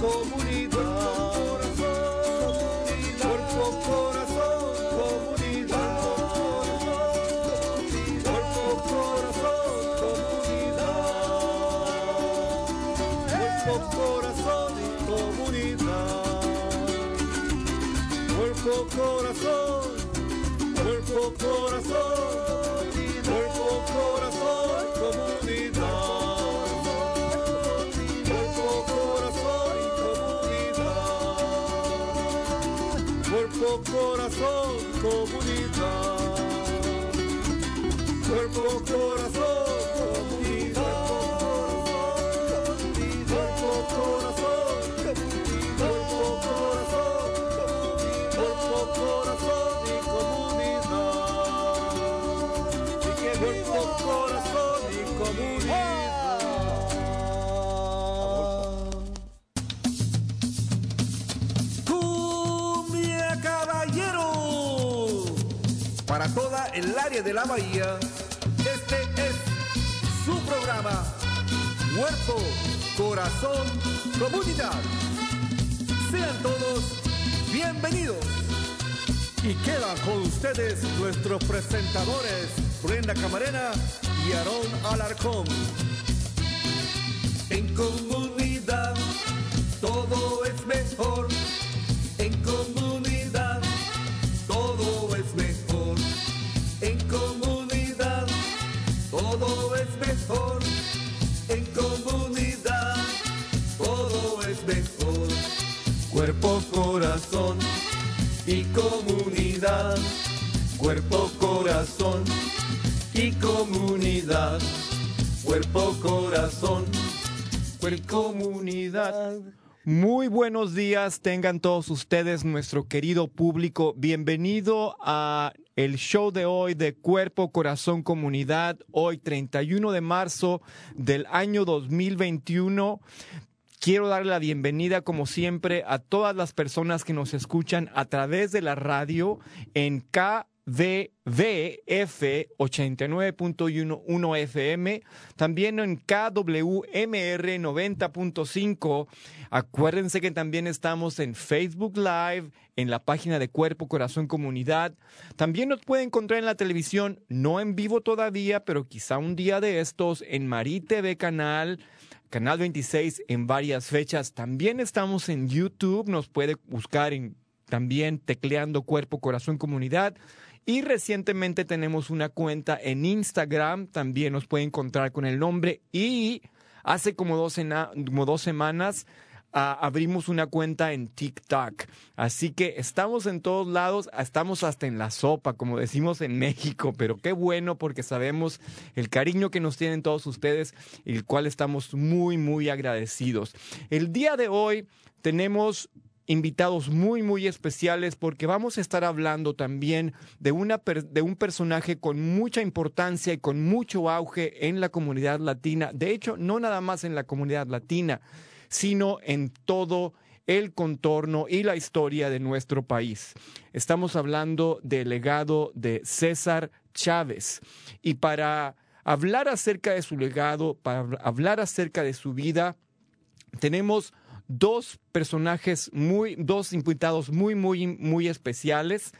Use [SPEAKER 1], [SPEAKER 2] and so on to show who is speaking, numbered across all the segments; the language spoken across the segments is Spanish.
[SPEAKER 1] comunidad.
[SPEAKER 2] De la bahía, este es su programa. Cuerpo, corazón, comunidad. Sean todos bienvenidos. Y quedan con ustedes nuestros presentadores, Brenda Camarena y Aarón Alarcón. Cuerpo, corazón y comunidad. Cuerpo, corazón comunidad.
[SPEAKER 3] Muy buenos días, tengan todos ustedes, nuestro querido público. Bienvenido a el show de hoy de Cuerpo, Corazón, Comunidad. Hoy, 31 de marzo del año 2021. Quiero darle la bienvenida, como siempre, a todas las personas que nos escuchan a través de la radio en KVVF 89.1 FM, también en KWMR 90.5. Acuérdense que también estamos en Facebook Live, en la página de Cuerpo, Corazón, Comunidad. También nos puede encontrar en la televisión, no en vivo todavía, pero quizá un día de estos, en Marí TV Canal. Canal 26 en varias fechas. También estamos en YouTube, nos puede buscar en, también tecleando Cuerpo, Corazón, Comunidad. Y recientemente tenemos una cuenta en Instagram, también nos puede encontrar con el nombre. Y hace como dos, dos semanas abrimos una cuenta en TikTok. Así que estamos en todos lados, estamos hasta en la sopa, como decimos en México, pero qué bueno porque sabemos el cariño que nos tienen todos ustedes, el cual estamos muy, muy agradecidos. El día de hoy tenemos invitados muy, muy especiales porque vamos a estar hablando también de, una de un personaje con mucha importancia y con mucho auge en la comunidad latina. De hecho, no nada más en la comunidad latina, sino en todo el contorno y la historia de nuestro país. Estamos hablando del legado de César Chávez. Y para hablar acerca de su legado, para hablar acerca de su vida, tenemos dos personajes muy, dos invitados muy, muy, muy especiales.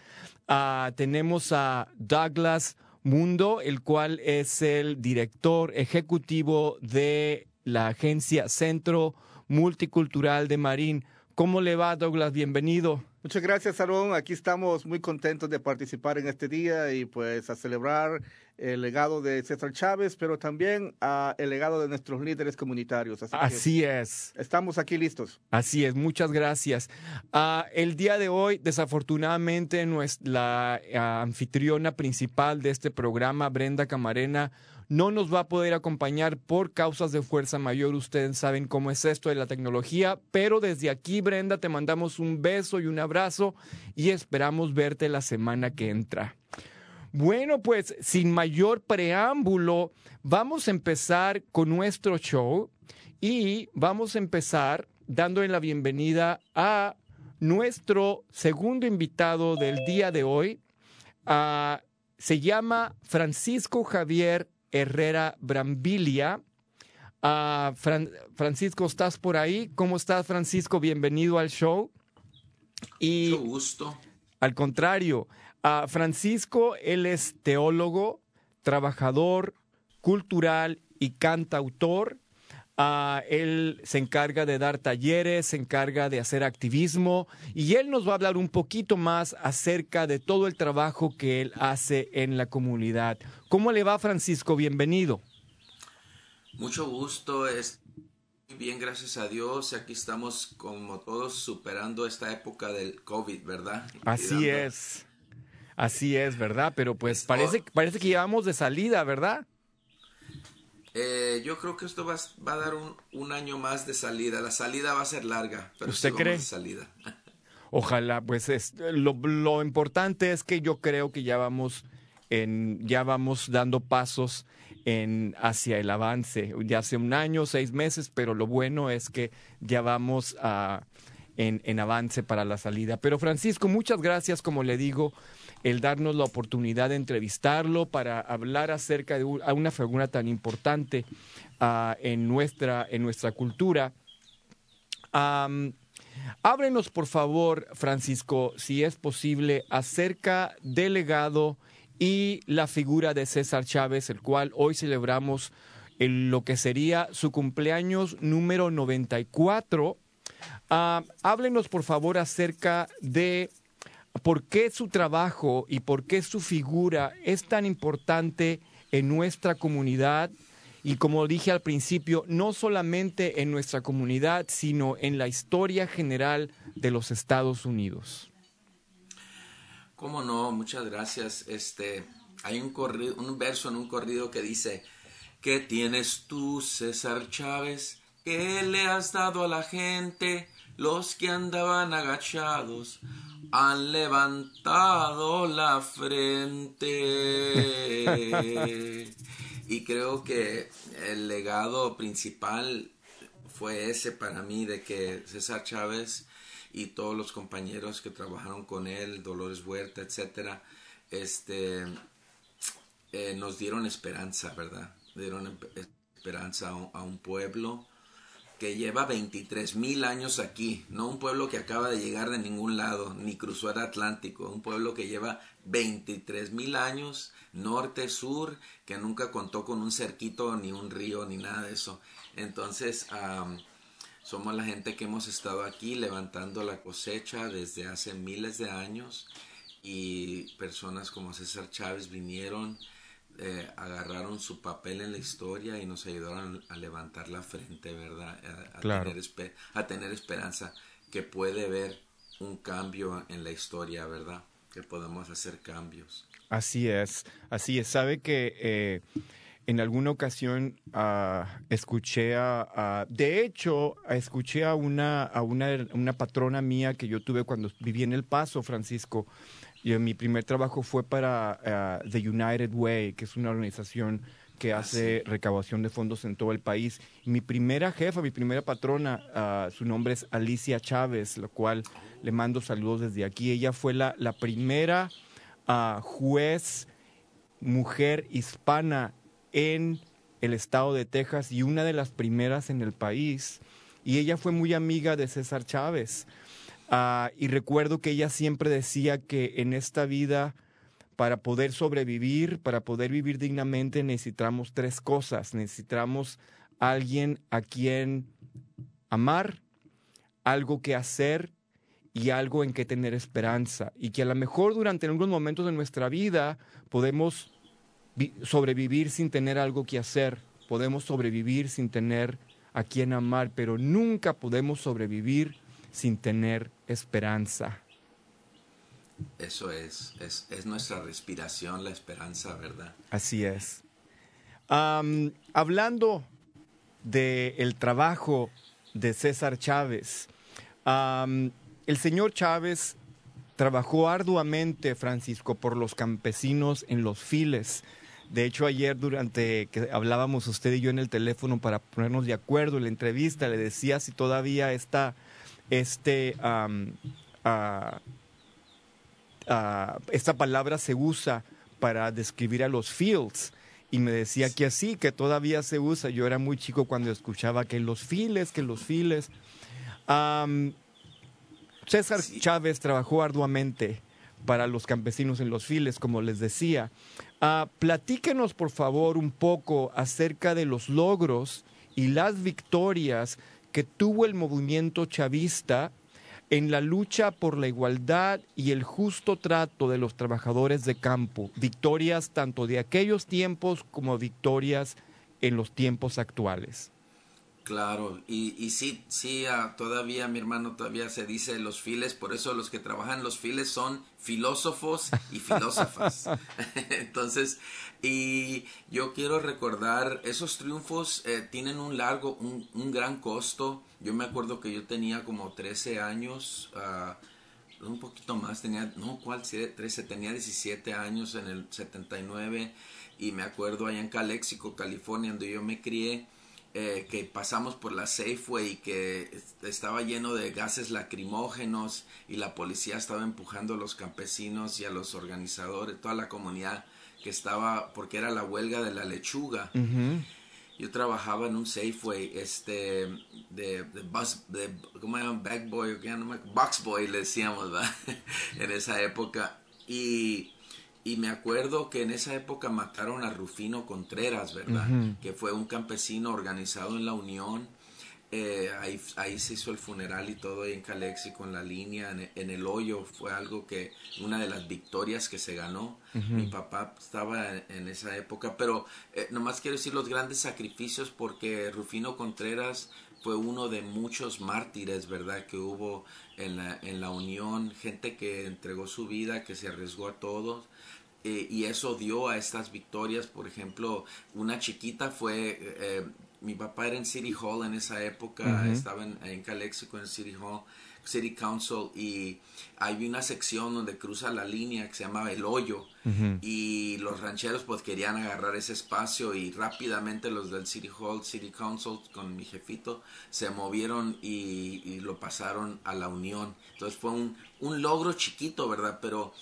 [SPEAKER 3] Ah, tenemos a Douglas Mundo, el cual es el director ejecutivo de la agencia Centro Multicultural de Marín. ¿Cómo le va, Douglas? Bienvenido.
[SPEAKER 4] Muchas gracias, Aaron. Aquí estamos muy contentos de participar en este día y pues a celebrar el legado de César Chávez, pero también a el legado de nuestros líderes comunitarios. Así,
[SPEAKER 3] Así es.
[SPEAKER 4] estamos aquí listos.
[SPEAKER 3] Así es, muchas gracias. Ah, el día de hoy, desafortunadamente, nues- la ah, anfitriona principal de este programa, Brenda Camarena, no nos va a poder acompañar por causas de fuerza mayor. Ustedes saben cómo es esto de la tecnología, pero desde aquí, Brenda, te mandamos un beso y un abrazo y esperamos verte la semana que entra. Bueno, pues sin mayor preámbulo, vamos a empezar con nuestro show y vamos a empezar dándole la bienvenida a nuestro segundo invitado del día de hoy. Ah, se llama Francisco Javier Herrera Brambilia. Ah, Fran- Francisco, ¿estás por ahí? ¿Cómo estás, Francisco? Bienvenido al show. Y
[SPEAKER 5] Mucho gusto.
[SPEAKER 3] al contrario, ah, Francisco, él es teólogo, trabajador cultural y cantautor. Ah, él se encarga de dar talleres, se encarga de hacer activismo y él nos va a hablar un poquito más acerca de todo el trabajo que él hace en la comunidad. ¿Cómo le va, Francisco? Bienvenido.
[SPEAKER 5] Mucho gusto. Es muy bien, gracias a Dios. Aquí estamos como todos superando esta época del COVID, ¿verdad?
[SPEAKER 3] Así
[SPEAKER 5] cuidando-
[SPEAKER 3] es. Así es, ¿verdad? Pero pues parece, parece que llevamos de salida, ¿verdad?
[SPEAKER 5] Eh, yo creo que esto va, a- va a dar un, un año más de salida. La salida va a ser larga, pero
[SPEAKER 3] ¿Usted cree?
[SPEAKER 5] de salida.
[SPEAKER 3] Ojalá, pues es, lo, lo importante es que yo creo que ya vamos en, ya vamos dando pasos en hacia el avance. Ya hace un año, seis meses, pero lo bueno es que ya vamos a, en, en avance para la salida. Pero Francisco, muchas gracias, como le digo, el darnos la oportunidad de entrevistarlo para hablar acerca de una figura tan importante ah, en, nuestra, en nuestra cultura. Am, Háblenos, por favor, Francisco, si es posible, acerca del legado y la figura de César Chávez, el cual hoy celebramos en lo que sería su cumpleaños número 94. Ah, háblenos, por favor, acerca de por qué su trabajo y por qué su figura es tan importante en nuestra comunidad y como dije al principio, no solamente en nuestra comunidad, sino en la historia general de los Estados Unidos.
[SPEAKER 5] ¿Cómo no? Muchas gracias. Este, hay un un verso en un corrido que dice, ¿qué tienes tú, César Chávez? ¿Qué le has dado a la gente? Los que andaban agachados han levantado la frente. y creo que el legado principal fue ese para mí de que César Chávez y todos los compañeros que trabajaron con él, Dolores Huerta, etcétera, este, eh, nos dieron esperanza, ¿verdad? Dieron esperanza a un pueblo que lleva 23 mil años aquí, no un pueblo que acaba de llegar de ningún lado, ni cruzó el Atlántico, un pueblo que lleva 23 mil años, norte, sur, que nunca contó con un cerquito, ni un río, ni nada de eso. Entonces, am, somos la gente que hemos estado aquí levantando la cosecha desde hace miles de años y personas como César Chávez vinieron, eh, agarraron su papel en la historia y nos ayudaron a levantar la frente, ¿verdad? A, a
[SPEAKER 3] Claro.
[SPEAKER 5] tener, espe- a tener esperanza que puede haber un cambio en la historia, ¿verdad? Que podemos hacer cambios.
[SPEAKER 3] Así es, así es. Sabe que eh, en alguna ocasión ah, escuché a, a- de hecho, escuché a una, a una, una patrona mía que yo tuve cuando viví en El Paso, Francisco. Y mi primer trabajo fue para ah, The United Way, que es una organización que
[SPEAKER 5] Ah,
[SPEAKER 3] hace recaudación de fondos en todo el país. Mi primera jefa, mi primera patrona, ah, su nombre es Alicia Chávez, lo cual le mando saludos desde aquí. Ella fue la, la primera ah, juez mujer hispana en el estado de Texas y una de las primeras en el país. Y ella fue muy amiga de César Chávez. Ah, y recuerdo que ella siempre decía que en esta vida, para poder sobrevivir, para poder vivir dignamente, necesitamos tres cosas. Necesitamos alguien a quien amar, algo que hacer y algo en que tener esperanza. Y que a lo mejor durante algunos momentos de nuestra vida podemos vi- sobrevivir sin tener algo que hacer, podemos sobrevivir sin tener a quien amar, pero nunca podemos sobrevivir sin tener esperanza.
[SPEAKER 5] Eso es, es, es nuestra respiración, la esperanza, ¿verdad?
[SPEAKER 3] Así es. Hablando del trabajo de César Chávez, el señor Chávez trabajó arduamente, Francisco, por los campesinos en los files. De hecho, ayer durante que hablábamos usted y yo en el teléfono para ponernos de acuerdo en la entrevista, le decía si todavía está este, esta palabra se usa para describir a los fields. y me decía que así, que todavía se usa. Yo era muy chico cuando escuchaba que los files, que los files. César
[SPEAKER 5] Sí.
[SPEAKER 3] Chávez trabajó arduamente para los campesinos en los files, como les decía. Ah, platíquenos, por favor, un poco acerca de los logros y las victorias que tuvo el movimiento chavista en la lucha por la igualdad y el justo trato de los trabajadores de campo. Victorias tanto de aquellos tiempos como victorias en los tiempos actuales.
[SPEAKER 5] Claro, y, y sí, sí, ah, todavía mi hermano todavía se dice los files, por eso los que trabajan los files son filósofos y filósofas. Entonces, y yo quiero recordar, esos triunfos eh, tienen un largo, un, un gran costo. Yo me acuerdo que yo tenía como 13 años, ah, un poquito más, tenía, no, ¿cuál? Sí, 13, tenía 17 años en el 79 y me acuerdo allá en Calexico, California, donde yo me crié eh, que pasamos por la Safeway y que es- estaba lleno de gases lacrimógenos y la policía estaba empujando a los campesinos y a los organizadores, toda la comunidad que estaba, porque era la huelga de la lechuga. Yo trabajaba en un Safeway, este, de, de bus, de, ¿cómo se llama? Bag boy, o qué, no me- box boy le decíamos, ¿verdad? en esa época. Y, y me acuerdo que en esa época mataron a Rufino Contreras, ¿verdad? Que fue un campesino organizado en la Unión. Eh, ahí, ahí se hizo el funeral y todo ahí en Calexico, en la línea, en, en el hoyo. Fue algo que, una de las victorias que se ganó. Mi papá estaba en, en esa época, pero eh, nomás quiero decir los grandes sacrificios porque Rufino Contreras fue uno de muchos mártires, ¿verdad? Que hubo en la, en la Unión, gente que entregó su vida, que se arriesgó a todos. Eh, y eso dio a estas victorias, por ejemplo, una chiquita fue, eh, mi papá era en City Hall en esa época, estaba en, en Calexico en City Hall, City Council, y hay una sección donde cruza la línea que se llamaba El Hoyo, y los rancheros pues querían agarrar ese espacio y rápidamente los del City Hall, City Council con mi jefito se movieron y, y lo pasaron a la Unión. Entonces fue un, un logro chiquito, ¿verdad? Pero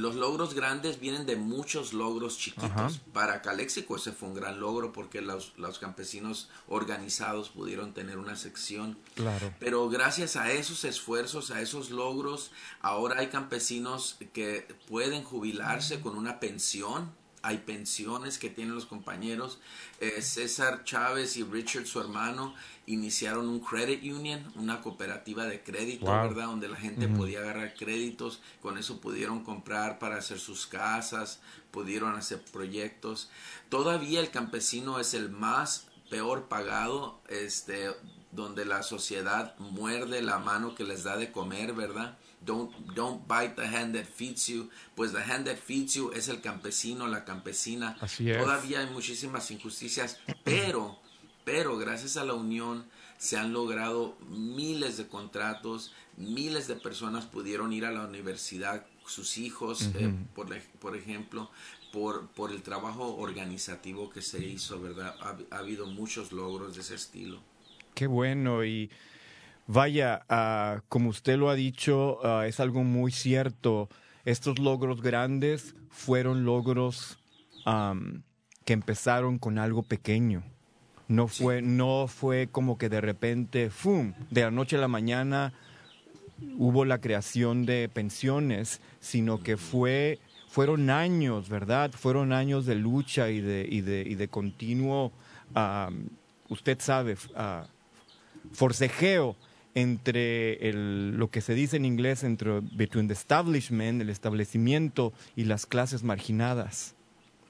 [SPEAKER 5] los logros grandes vienen de muchos logros chiquitos. Para Calexico ese fue un gran logro porque los, los campesinos organizados pudieron tener una sección.
[SPEAKER 3] Claro.
[SPEAKER 5] Pero gracias a esos esfuerzos, a esos logros, ahora hay campesinos que pueden jubilarse con una pensión. Hay pensiones que tienen los compañeros. Eh, César Chávez y Richard, su hermano, iniciaron un credit union, una cooperativa de crédito,
[SPEAKER 3] Wow.
[SPEAKER 5] ¿verdad? Donde la gente podía agarrar créditos, con eso pudieron comprar para hacer sus casas, pudieron hacer proyectos. Todavía el campesino es el más peor pagado, este, donde la sociedad muerde la mano que les da de comer, ¿verdad? Don't, don't bite the hand that feeds you. Pues the hand that feeds you es el campesino, la campesina.
[SPEAKER 3] Así es.
[SPEAKER 5] Todavía hay muchísimas injusticias, pero, pero gracias a la unión se han logrado miles de contratos, miles de personas pudieron ir a la universidad, sus hijos, eh, por, por ejemplo, por, por el trabajo organizativo que se hizo, ¿verdad? Ha, ha habido muchos logros de ese estilo.
[SPEAKER 3] Qué bueno y vaya, ah, como usted lo ha dicho, ah, es algo muy cierto. Estos logros grandes fueron logros que empezaron con algo pequeño. No fue, no fue como que de repente, ¡fum! De la noche a la mañana hubo la creación de pensiones, sino que fue, fueron años, ¿verdad? Fueron años de lucha y de, y de, y de continuo, usted sabe, ah, forcejeo entre el, lo que se dice en inglés entre between the establishment, el establecimiento y las clases marginadas.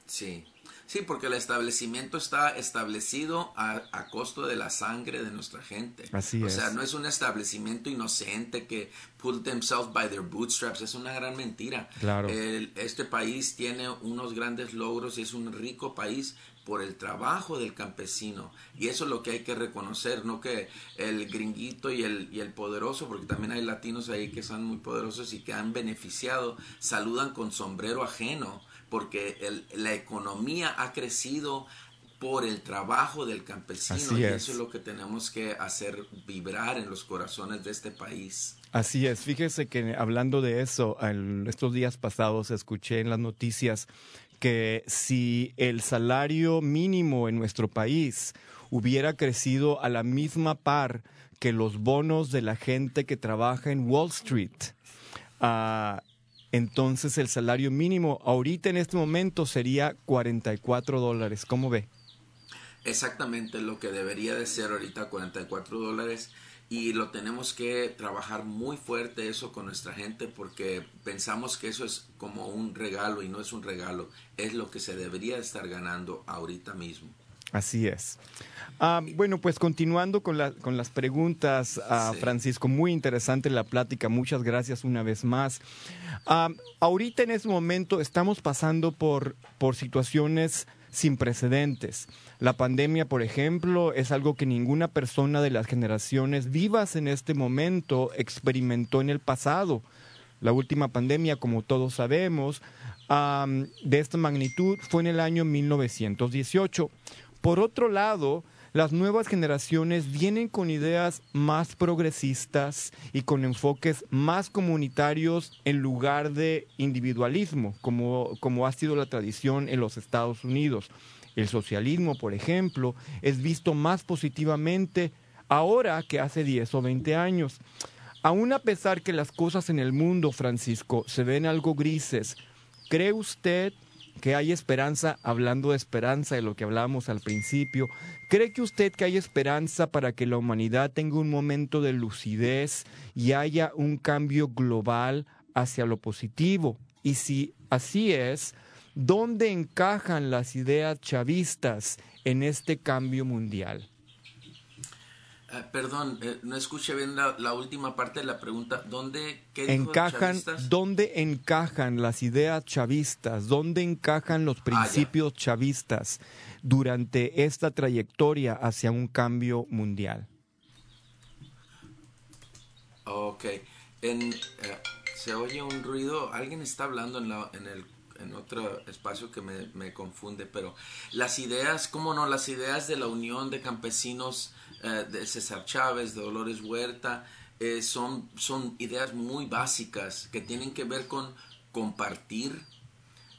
[SPEAKER 5] Sí, sí, porque el establecimiento está establecido a, a costo de la sangre de nuestra gente.
[SPEAKER 3] Así
[SPEAKER 5] o
[SPEAKER 3] es.
[SPEAKER 5] sea, no es un establecimiento inocente que pull themselves by their bootstraps, es una gran mentira.
[SPEAKER 3] Claro.
[SPEAKER 5] El- este país tiene unos grandes logros y es un rico país por el trabajo del campesino. Y eso es lo que hay que reconocer no que el gringuito y el, y el poderoso porque también hay latinos ahí que son muy poderosos y que han beneficiado saludan con sombrero ajeno porque el- la economía ha crecido por el trabajo del campesino.
[SPEAKER 3] Así
[SPEAKER 5] y
[SPEAKER 3] es.
[SPEAKER 5] eso es lo que tenemos que hacer vibrar en los corazones de este país.
[SPEAKER 3] Así es, fíjese que hablando de eso, el- estos días pasados escuché en las noticias que si el salario mínimo en nuestro país hubiera crecido a la misma par que los bonos de la gente que trabaja en Wall Street, ah, entonces el salario mínimo ahorita en este momento sería 44 dólares. ¿Cómo ve?
[SPEAKER 5] Exactamente lo que debería de ser ahorita 44 dólares y lo tenemos que trabajar muy fuerte eso con nuestra gente porque pensamos que eso es como un regalo y no es un regalo, es lo que se debería estar ganando ahorita mismo.
[SPEAKER 3] Así es. Ah, bueno, pues continuando con, con las preguntas, ah, Francisco, muy interesante la plática, muchas gracias una vez más. Ah, ahorita en este momento estamos pasando por, por situaciones sin precedentes. La pandemia, por ejemplo, es algo que ninguna persona de las generaciones vivas en este momento experimentó en el pasado. La última pandemia, como todos sabemos, de esta magnitud fue en el año 1918. Por otro lado, las nuevas generaciones vienen con ideas más progresistas y con enfoques más comunitarios en lugar de individualismo, como, como ha sido la tradición en los Estados Unidos. El socialismo, por ejemplo, es visto más positivamente ahora que hace 10 o 20 años. Aún a pesar que las cosas en el mundo, Francisco, se ven algo grises, ¿cree usted que hay esperanza, hablando de esperanza de lo que hablábamos al principio, ¿cree que usted que hay esperanza para que la humanidad tenga un momento de lucidez y haya un cambio global hacia lo positivo? Y si así es, ¿dónde encajan las ideas chavistas en este cambio mundial?
[SPEAKER 5] Eh, perdón, eh, no escuché bien la, última parte de la pregunta. ¿Dónde
[SPEAKER 3] encajan? ¿Dónde encajan las ideas chavistas? ¿Dónde encajan los ah, principios chavistas durante esta trayectoria hacia un cambio mundial?
[SPEAKER 5] Ok. En, eh, se oye un ruido. Alguien está hablando en, la, en el en otro espacio que me, me, confunde, pero las ideas, ¿cómo no? Las ideas de la Unión de Campesinos eh, de César Chávez, de Dolores Huerta, eh, son, son ideas muy básicas que tienen que ver con compartir,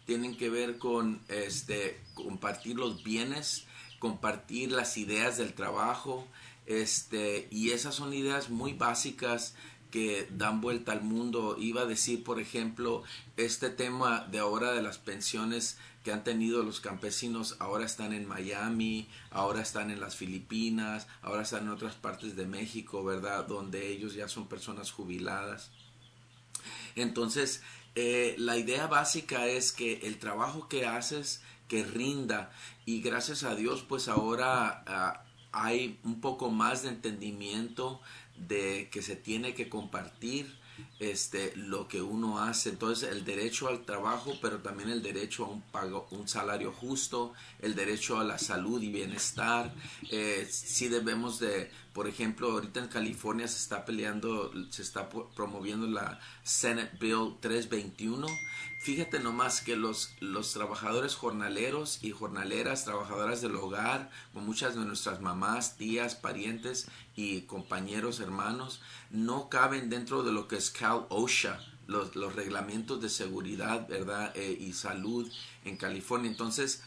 [SPEAKER 5] tienen que ver con este, compartir los bienes, compartir las ideas del trabajo, este, y esas son ideas muy básicas que dan vuelta al mundo. Iba a decir, por ejemplo, este tema de ahora de las pensiones que han tenido los campesinos ahora están en Miami, ahora están en las Filipinas, ahora están en otras partes de México, ¿verdad? Donde ellos ya son personas jubiladas. Entonces, eh, la idea básica es que el trabajo que haces, que rinda, y gracias a Dios, pues ahora ah, hay un poco más de entendimiento de que se tiene que compartir este, lo que uno hace. Entonces, el derecho al trabajo, pero también el derecho a un pago, un salario justo, el derecho a la salud y bienestar. Eh, si debemos de, por ejemplo, ahorita en California se está peleando, se está promoviendo la Senate Bill 321 Fíjate nomás que los, los trabajadores jornaleros y jornaleras, trabajadoras del hogar, con muchas de nuestras mamás, tías, parientes y compañeros, hermanos, no caben dentro de lo que es Cal OSHA, los, los reglamentos de seguridad, ¿verdad? Eh, y salud en California. Entonces,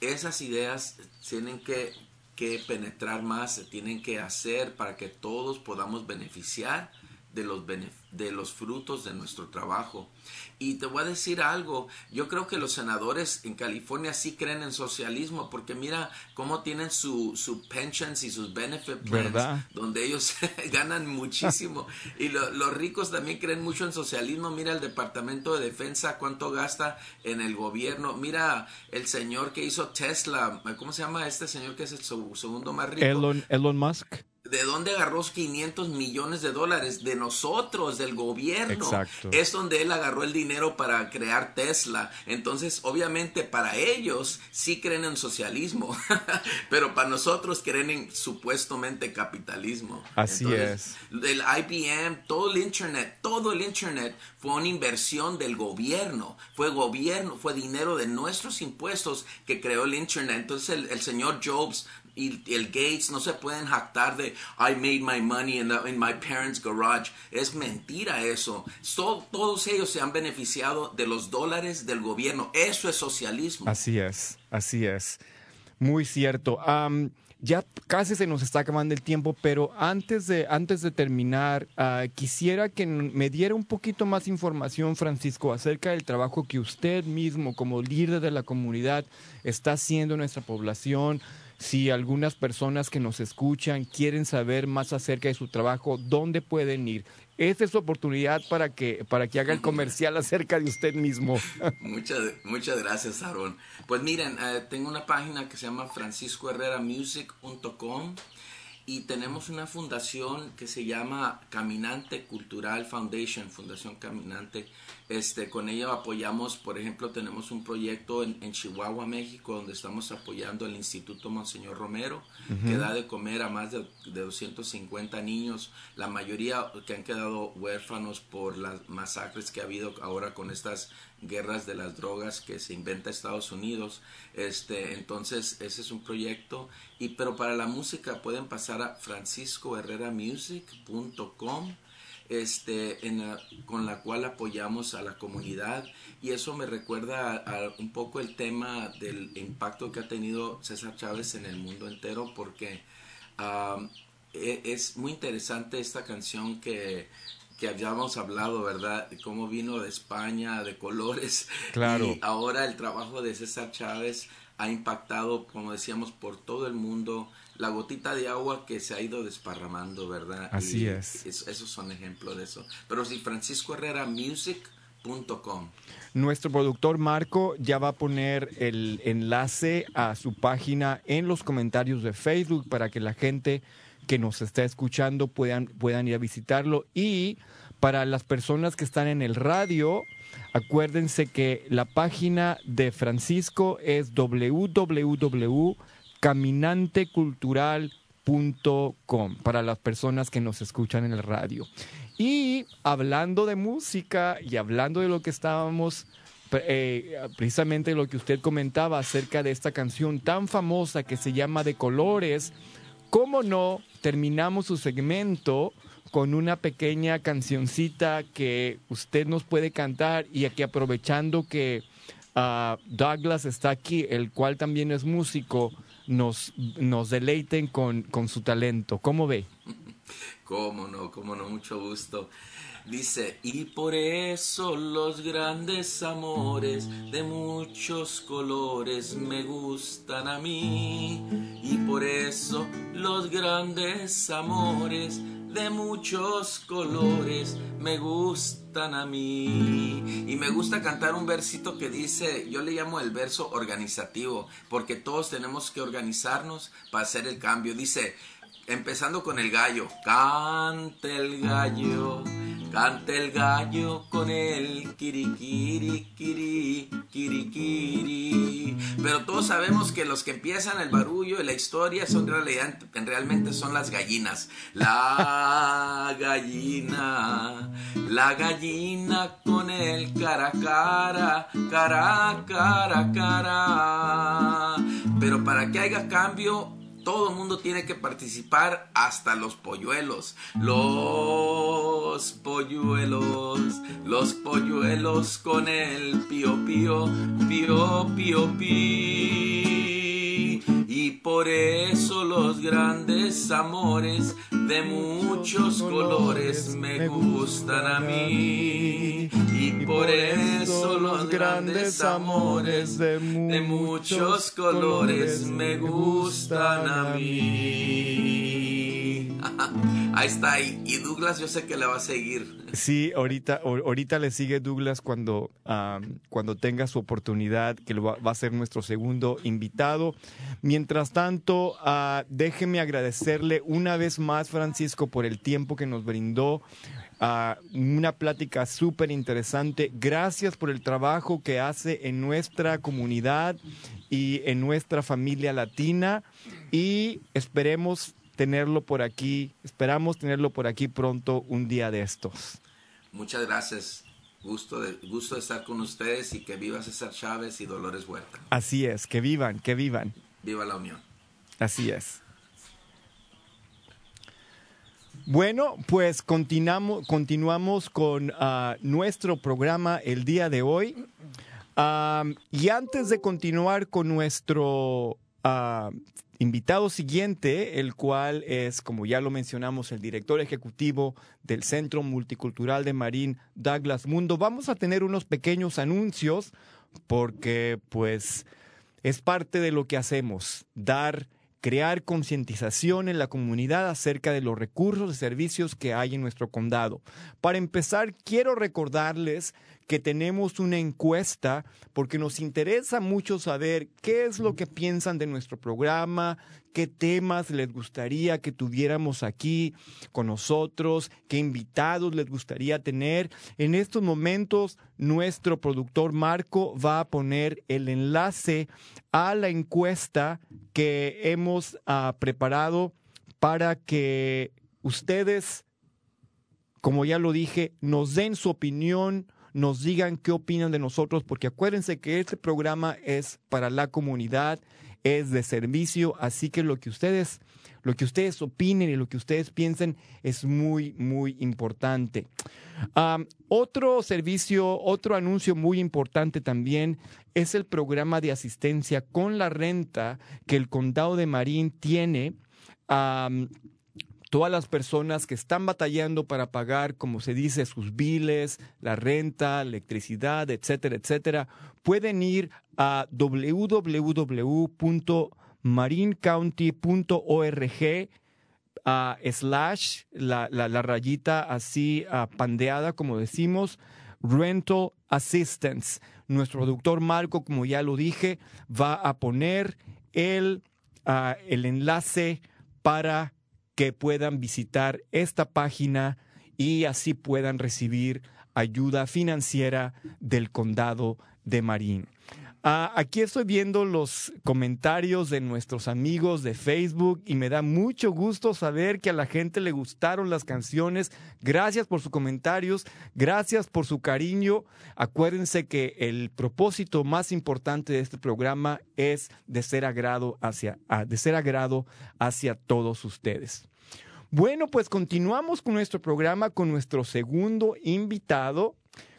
[SPEAKER 5] esas ideas tienen que, que penetrar más, se tienen que hacer para que todos podamos beneficiar de los, de los frutos de nuestro trabajo. Y te voy a decir algo, yo creo que los senadores en California sí creen en socialismo, porque mira cómo tienen su, su pensions y sus benefit plans, donde ellos ganan muchísimo. y los ricos también creen mucho en socialismo. Mira el Departamento de Defensa, cuánto gasta en el gobierno. Mira el señor que hizo Tesla, ¿cómo se llama este señor que es el segundo más rico?
[SPEAKER 3] Elon, Elon Musk.
[SPEAKER 5] ¿De dónde agarró 500 millones de dólares? De nosotros, del gobierno. Exacto. Es donde él agarró el dinero para crear Tesla. Entonces, obviamente, para ellos sí creen en socialismo, pero para nosotros creen en supuestamente capitalismo.
[SPEAKER 3] Así es.
[SPEAKER 5] El IBM, todo el Internet, todo el Internet fue una inversión del gobierno. Fue gobierno, fue dinero de nuestros impuestos que creó el Internet. Entonces, el, el señor Jobs y el Gates no se pueden jactar de I made my money in, my parents' garage. Es mentira eso. So- todos ellos se han beneficiado de los dólares del gobierno. Eso es socialismo.
[SPEAKER 3] Así es, así es. Muy cierto. Am, ya casi se nos está acabando el tiempo, pero antes de, antes de terminar, ah, quisiera que me diera un poquito más información, Francisco, acerca del trabajo que usted mismo, como líder de la comunidad, está haciendo en nuestra población. Si algunas personas que nos escuchan quieren saber más acerca de su trabajo, ¿dónde pueden ir? Esta es su oportunidad para que, para que haga el comercial acerca de usted mismo.
[SPEAKER 5] Muchas, muchas gracias, Aaron. Pues miren, eh, tengo una página que se llama franciscoherreramusic.com y tenemos una fundación que se llama Caminante Cultural Foundation, Fundación Caminante. Este, con ella apoyamos, por ejemplo, tenemos un proyecto en, en Chihuahua, México, donde estamos apoyando el Instituto Monseñor Romero, que da de comer a más de, de 250 niños, la mayoría que han quedado huérfanos por las masacres que ha habido ahora con estas guerras de las drogas que se inventa Estados Unidos. Este, entonces, ese es un proyecto. Y pero para la música pueden pasar a franciscoherreramusic.com este, en la- con la cual apoyamos a la comunidad y eso me recuerda a, a un poco el tema del impacto que ha tenido César Chávez en el mundo entero porque e- es muy interesante esta canción que, que habíamos hablado, ¿verdad? De Cómo vino de España, de colores.
[SPEAKER 3] Claro.
[SPEAKER 5] Y ahora el trabajo de César Chávez ha impactado, como decíamos, por todo el mundo. La gotita de agua que se ha ido desparramando, ¿verdad?
[SPEAKER 3] Así
[SPEAKER 5] Y
[SPEAKER 3] es.
[SPEAKER 5] Esos son ejemplos de eso. Pero sí, franciscoherreramusic.com.
[SPEAKER 3] Nuestro productor Marco ya va a poner el enlace a su página en los comentarios de Facebook para que la gente que nos está escuchando puedan, puedan ir a visitarlo. Y para las personas que están en el radio, acuérdense que la página de Francisco es www.caminantecultural.com para las personas que nos escuchan en el radio. Y hablando de música y hablando de lo que estábamos, eh, precisamente lo que usted comentaba acerca de esta canción tan famosa que se llama De Colores, ¿cómo no terminamos su segmento con una pequeña cancioncita que usted nos puede cantar y aquí aprovechando que ah, Douglas está aquí, el cual también es músico, nos, nos deleiten con, con su talento. ¿Cómo ve?
[SPEAKER 5] Cómo no, cómo no, mucho gusto. Dice, y por eso los grandes amores de muchos colores me gustan a mí. Y por eso los grandes amores de muchos colores me gustan a mí. Y me gusta cantar un versito que dice, yo le llamo el verso organizativo, porque todos tenemos que organizarnos para hacer el cambio. Dice, Empezando con el gallo. Cante el gallo, cante el gallo con el kirikiri, kiri, kirikiri. Pero todos sabemos que los que empiezan el barullo y la historia son realmente son las gallinas. La gallina, la gallina con el cara cara, cara cara, cara. Pero para que haya cambio, todo el mundo tiene que participar, hasta los polluelos. Los polluelos, los polluelos con el pío pío, pío pío pi. Y por eso los grandes amores de muchos colores me gustan a mí. Y por eso los grandes amores de muchos colores me gustan a mí. Ahí está, y Douglas yo sé que le va a seguir.
[SPEAKER 3] Sí, ahorita, ahor- ahorita le sigue Douglas cuando, cuando tenga su oportunidad, que va a ser nuestro segundo invitado. Mientras tanto, ah, déjeme agradecerle una vez más, Francisco, por el tiempo que nos brindó. Ah, una plática súper interesante. Gracias por el trabajo que hace en nuestra comunidad y en nuestra familia latina. Y esperemos tenerlo por aquí, esperamos tenerlo por aquí pronto un día de estos.
[SPEAKER 5] Muchas gracias. Gusto de, gusto de estar con ustedes y que viva César Chávez y Dolores Huerta.
[SPEAKER 3] Así es, que vivan, que vivan.
[SPEAKER 5] Viva la unión.
[SPEAKER 3] Así es. Bueno, pues continuamos, continuamos con ah, nuestro programa el día de hoy. Ah, y antes de continuar con nuestro ah, invitado siguiente, el cual es, como ya lo mencionamos, el director ejecutivo del Centro Multicultural de Marín, Douglas Mundo, vamos a tener unos pequeños anuncios porque pues es parte de lo que hacemos, dar crear concientización en la comunidad acerca de los recursos y servicios que hay en nuestro condado. Para empezar, quiero recordarles que tenemos una encuesta porque nos interesa mucho saber qué es lo que piensan de nuestro programa, qué temas les gustaría que tuviéramos aquí con nosotros, qué invitados les gustaría tener. En estos momentos, nuestro productor Marco va a poner el enlace a la encuesta que hemos ah, preparado para que ustedes, como ya lo dije, nos den su opinión nos digan qué opinan de nosotros, porque acuérdense que este programa es para la comunidad, es de servicio, así que lo que ustedes, lo que ustedes opinen y lo que ustedes piensen es muy, muy importante. otro servicio, otro anuncio muy importante también es el programa de asistencia con la renta que el condado de Marín tiene todas las personas que están batallando para pagar, como se dice, sus biles, la renta, electricidad, etcétera, etcétera, pueden ir a www.marinecounty.org a slash, la, la, rayita así pandeada, como decimos, rental assistance. Nuestro productor Marco, como ya lo dije, va a poner el, el enlace para que puedan visitar esta página y así puedan recibir ayuda financiera del condado de Marín. Ah, aquí estoy viendo los comentarios de nuestros amigos de Facebook y me da mucho gusto saber que a la gente le gustaron las canciones. Gracias por sus comentarios, gracias por su cariño. Acuérdense que el propósito más importante de este programa es de ser agrado hacia, ah, de ser agrado hacia todos ustedes. Bueno, pues continuamos con nuestro programa con nuestro segundo invitado.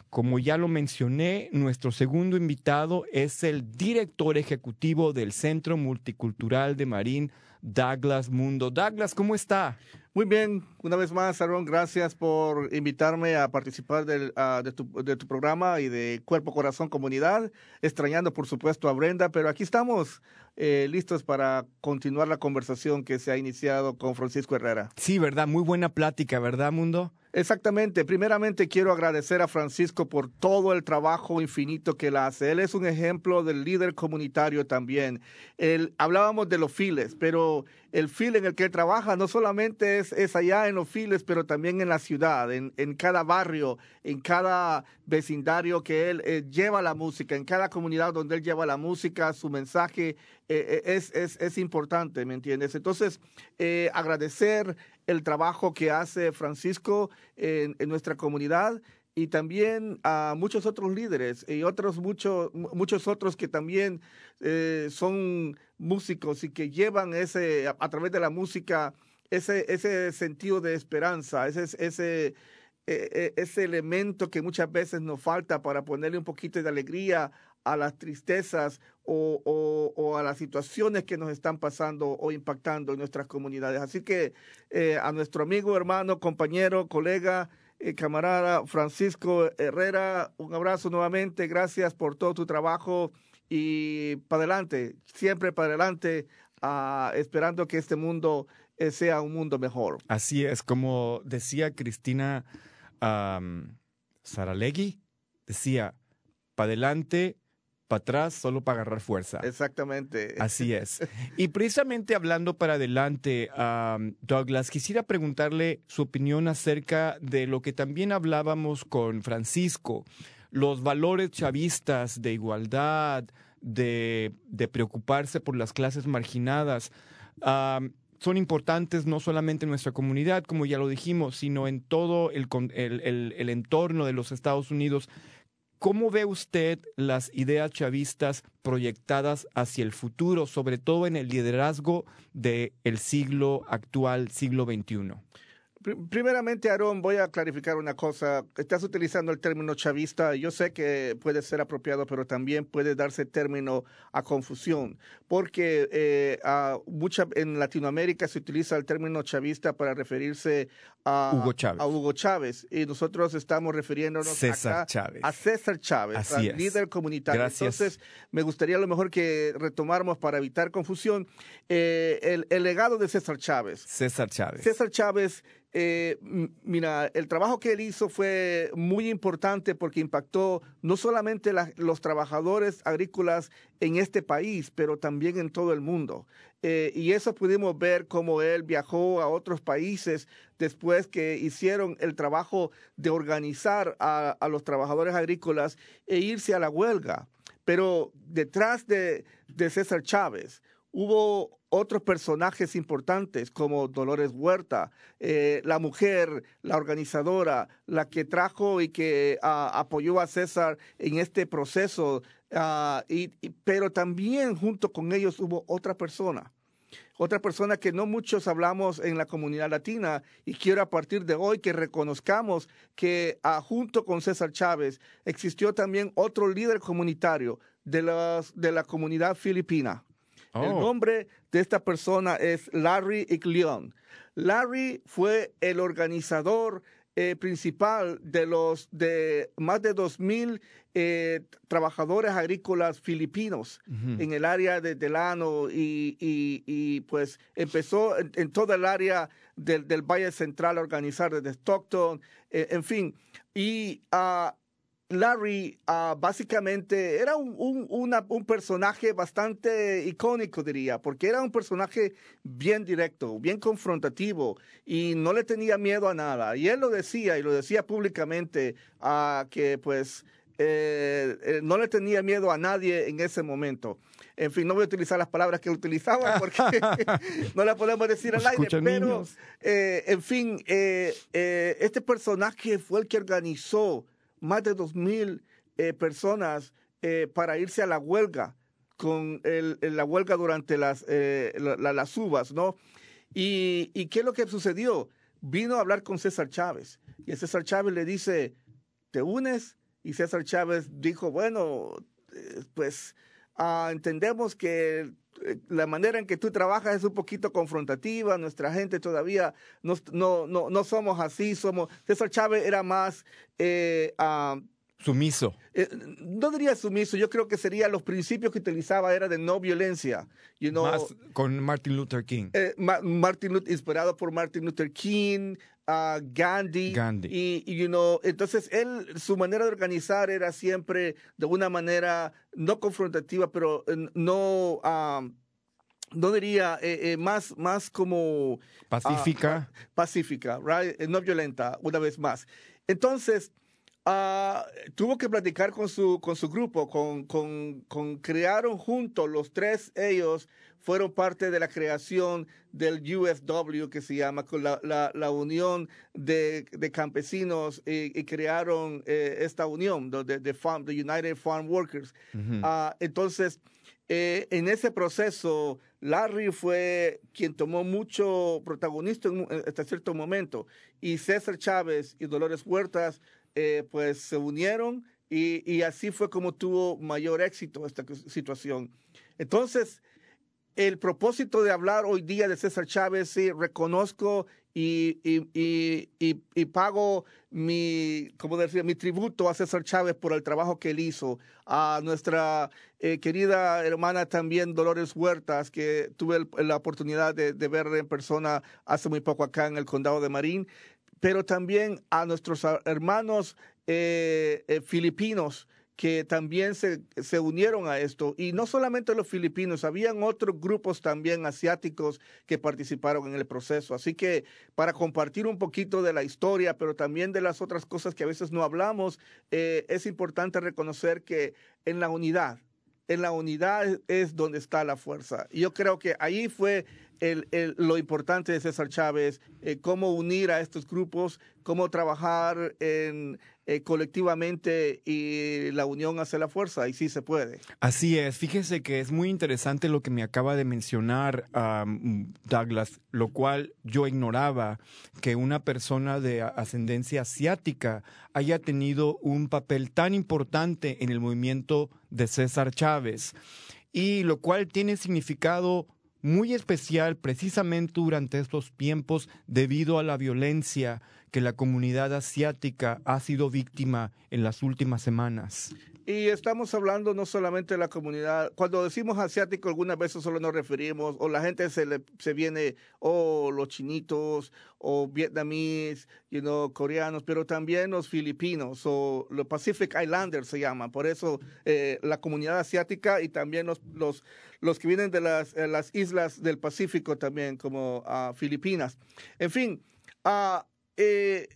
[SPEAKER 3] Como ya lo mencioné, nuestro segundo invitado es el director ejecutivo del Centro Multicultural de Marín, Douglas Mundo. Douglas, ¿cómo está?
[SPEAKER 1] Muy bien, una vez más, Aaron, gracias por invitarme a participar ah, de, tu, de, tu, programa y de Cuerpo Corazón Comunidad, extrañando por supuesto a Brenda, pero aquí estamos eh, listos para continuar la conversación que se ha iniciado con Francisco Herrera.
[SPEAKER 3] Sí, ¿verdad? Muy buena plática, ¿verdad, Mundo?
[SPEAKER 1] Exactamente. Primeramente quiero agradecer a Francisco por todo el trabajo infinito que él hace. Él es un ejemplo del líder comunitario también. hablábamos de los files, pero el fil en el que trabaja no solamente es, es allá en los files, pero también en la ciudad, en, en cada barrio, en cada vecindario que él eh, lleva la música, en cada comunidad donde él lleva la música, su mensaje eh, eh, es, es, es, importante, ¿me entiendes? Entonces, agradecer el trabajo que hace Francisco en, nuestra comunidad y también a muchos otros líderes y otros muchos muchos otros que también eh, son músicos y que llevan ese a, través de la música ese ese sentido de esperanza ese ese e, e, ese elemento que muchas veces nos falta para ponerle un poquito de alegría a las tristezas o, a las situaciones que nos están pasando o impactando en nuestras comunidades. Así que eh, a nuestro amigo, hermano, compañero, colega, eh, camarada Francisco Herrera, un abrazo nuevamente. Gracias por todo tu trabajo y para adelante, siempre para adelante, ah, esperando que este mundo eh, sea un mundo mejor.
[SPEAKER 3] Así es, como decía Cristina Saralegui, decía, para adelante para atrás solo para agarrar fuerza.
[SPEAKER 1] Exactamente.
[SPEAKER 3] Así es. Y precisamente hablando para adelante, Douglas, quisiera preguntarle su opinión acerca de lo que también hablábamos con Francisco, los valores chavistas de igualdad, de, preocuparse por las clases marginadas. son importantes no solamente en nuestra comunidad, como ya lo dijimos, sino en todo el, el entorno de los Estados Unidos. ¿Cómo ve usted las ideas chavistas proyectadas hacia el futuro, sobre todo en el liderazgo del siglo actual, siglo XXI?
[SPEAKER 1] Primeramente, Aaron, voy a clarificar una cosa. Estás utilizando el término chavista. Yo sé que puede ser apropiado, pero también puede darse término a confusión, porque eh, a mucha, en Latinoamérica se utiliza el término chavista para referirse a
[SPEAKER 3] Hugo Chávez,
[SPEAKER 1] a Hugo Chávez y nosotros estamos refiriéndonos
[SPEAKER 3] César
[SPEAKER 1] acá
[SPEAKER 3] Chávez.
[SPEAKER 1] a César Chávez, al líder comunitario.
[SPEAKER 3] Gracias.
[SPEAKER 1] Entonces, me gustaría a lo mejor que retomáramos para evitar confusión eh, el, el legado de César Chávez.
[SPEAKER 3] César Chávez.
[SPEAKER 1] César Chávez, eh, mira, el trabajo que él hizo fue muy importante porque impactó no solamente la- los trabajadores agrícolas en este país, pero también en todo el mundo. Eh, y eso pudimos ver cómo él viajó a otros países después que hicieron el trabajo de organizar a, a los trabajadores agrícolas e irse a la huelga. Pero detrás de, de César Chávez hubo otros personajes importantes como Dolores Huerta, eh, la mujer, la organizadora, la que trajo y que ah, apoyó a César en este proceso, ah, pero también junto con ellos hubo otra persona. Otra persona que no muchos hablamos en la comunidad latina y quiero a partir de hoy que reconozcamos que ah, junto con César Chávez existió también otro líder comunitario de, de la comunidad filipina. El
[SPEAKER 3] Oh.
[SPEAKER 1] nombre de esta persona es Larry Icleon. Larry fue el organizador eh, principal de los de más de 2.000 eh, trabajadores agrícolas filipinos en el área de Delano y, y- y, pues empezó en, en toda el área del, del Valle Central a organizar desde Stockton, eh, en fin. Y ah, Larry ah, básicamente era un, un- una- un personaje bastante icónico, diría, porque era un personaje bien directo, bien confrontativo y no le tenía miedo a nada. Y él lo decía y lo decía públicamente ah, que pues eh, eh, no le tenía miedo a nadie en ese momento. En fin, no voy a utilizar las palabras que utilizaba porque no las podemos decir al aire,
[SPEAKER 3] escuchan
[SPEAKER 1] pero eh, en fin, este personaje fue el que organizó más de dos mil eh, personas eh, para irse a la huelga con la huelga durante las, eh, la- la- las uvas, ¿no? Y, ¿Y qué es lo que sucedió? Vino a hablar con César Chávez y César Chávez le dice, ¿te unes? Y César Chávez dijo, bueno, eh, pues ah, entendemos que eh, la manera en que tú trabajas es un poquito confrontativa, nuestra gente todavía no, no, no, no somos así, somos... César Chávez era más... eh, ah,
[SPEAKER 3] Sumiso.
[SPEAKER 1] eh, no diría sumiso, yo creo que serían los principios que utilizaba era de no violencia. You know,
[SPEAKER 3] Más con Martin Luther King.
[SPEAKER 1] eh, Ma- Martin Luther, inspirado por Martin Luther King, ah, Gandhi,
[SPEAKER 3] Gandhi.
[SPEAKER 1] Y, y, you know, entonces él, su manera de organizar era siempre de una manera no confrontativa, pero eh, no, ah, no diría, eh, eh, más, más como
[SPEAKER 3] Pacífica.
[SPEAKER 1] ah, pacífica, right? No violenta, una vez más. Entonces, ah, tuvo que platicar con su, con su grupo, con, con, con- crearon juntos, los tres ellos fueron parte de la creación del UFW, que se llama con la, la, la Unión de, de Campesinos, y, y crearon eh, esta unión, de, de, farm, the United Farm Workers. Ah, entonces, eh, en ese proceso, Larry fue quien tomó mucho un- hasta cierto momento. Y César Chávez y Dolores Huertas, eh, pues se unieron y, y así fue como tuvo mayor éxito esta situación. Entonces, el propósito de hablar hoy día de César Chávez, sí, reconozco y, y, y, y, pago mi, como decía, mi tributo a César Chávez por el trabajo que él hizo. A nuestra eh, querida hermana también, Dolores Huertas, que tuve la oportunidad de, de ver en persona hace muy poco acá en el condado de Marín, pero también a nuestros hermanos eh, eh, filipinos que también se, se unieron a esto. Y no solamente los filipinos, habían otros grupos también asiáticos que participaron en el proceso. Así que para compartir un poquito de la historia, pero también de las otras cosas que a veces no hablamos, eh, es importante reconocer que en la unidad, en la unidad es donde está la fuerza. Y yo creo que ahí fue lo importante de César Chávez, eh, cómo unir a estos grupos, cómo trabajar eh, colectivamente y la unión hace la fuerza, y sí se puede.
[SPEAKER 3] Así es, fíjese que es muy interesante lo que me acaba de mencionar Douglas, lo cual yo ignoraba que una persona de ascendencia asiática haya tenido un papel tan importante en el movimiento de César Chávez y lo cual tiene significado muy especial precisamente durante estos tiempos debido a la violencia que la comunidad asiática ha sido víctima en las últimas semanas.
[SPEAKER 1] Y estamos hablando no solamente de la comunidad, cuando decimos asiático algunas veces solo nos referimos, o la gente se, le, se viene, o los chinitos, o vietnamíes, you know, coreanos, pero también los filipinos, o los Pacific Islanders se llaman, por eso eh, la comunidad asiática y también los, los, los que vienen de las, eh, las islas del Pacífico también, como ah, Filipinas. En fin, eh,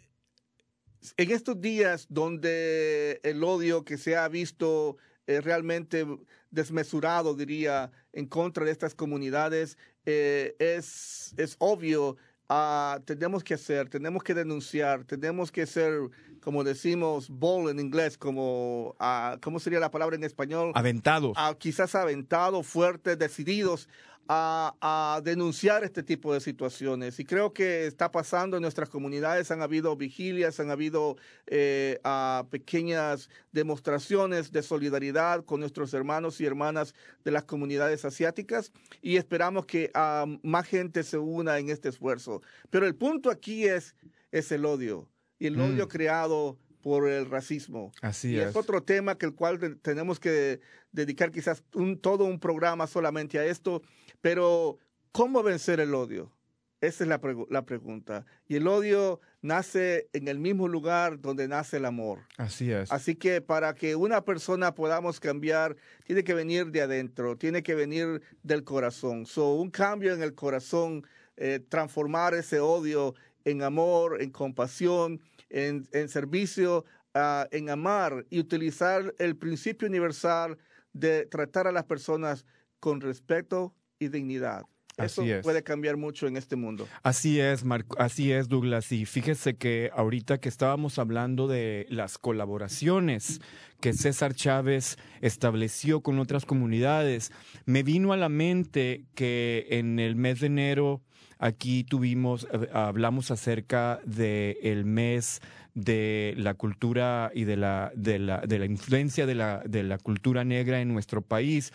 [SPEAKER 1] en estos días donde el odio que se ha visto eh, realmente desmesurado, diría, en contra de estas comunidades, eh, es, es obvio, ah, tenemos que hacer, tenemos que denunciar, tenemos que ser, como decimos, bold en inglés, como, ah, ¿cómo sería la palabra en español?
[SPEAKER 3] Aventados.
[SPEAKER 1] a quizás aventados, fuertes, decididos a, a denunciar este tipo de situaciones. Y creo que está pasando en nuestras comunidades. Han habido vigilias, han habido eh, ah, pequeñas demostraciones de solidaridad con nuestros hermanos y hermanas de las comunidades asiáticas y esperamos que ah, más gente se una en este esfuerzo. Pero el punto aquí es, es el odio y el
[SPEAKER 3] Mm.
[SPEAKER 1] odio creado por el racismo.
[SPEAKER 3] Así
[SPEAKER 1] Y
[SPEAKER 3] es.
[SPEAKER 1] es otro tema que el cual te- tenemos que dedicar quizás un, todo un programa solamente a esto, pero ¿cómo vencer el odio? Esa es la, pregu- la pregunta. Y el odio nace en el mismo lugar donde nace el amor.
[SPEAKER 3] Así es.
[SPEAKER 1] Así que para que una persona podamos cambiar, tiene que venir de adentro, tiene que venir del corazón. So, un cambio en el corazón, eh, transformar ese odio en amor, en compasión, en, en servicio, ah, en amar y utilizar el principio universal de tratar a las personas con respeto y dignidad. Eso
[SPEAKER 3] Así es.
[SPEAKER 1] puede cambiar mucho en este mundo.
[SPEAKER 3] Así es, Marco, así es, Douglas. Y fíjese que ahorita que estábamos hablando de las colaboraciones que César Chávez estableció con otras comunidades, me vino a la mente que en el mes de enero aquí tuvimos, eh, hablamos acerca del el mes de la cultura y de la, de la, de la influencia de la, de la cultura negra en nuestro país.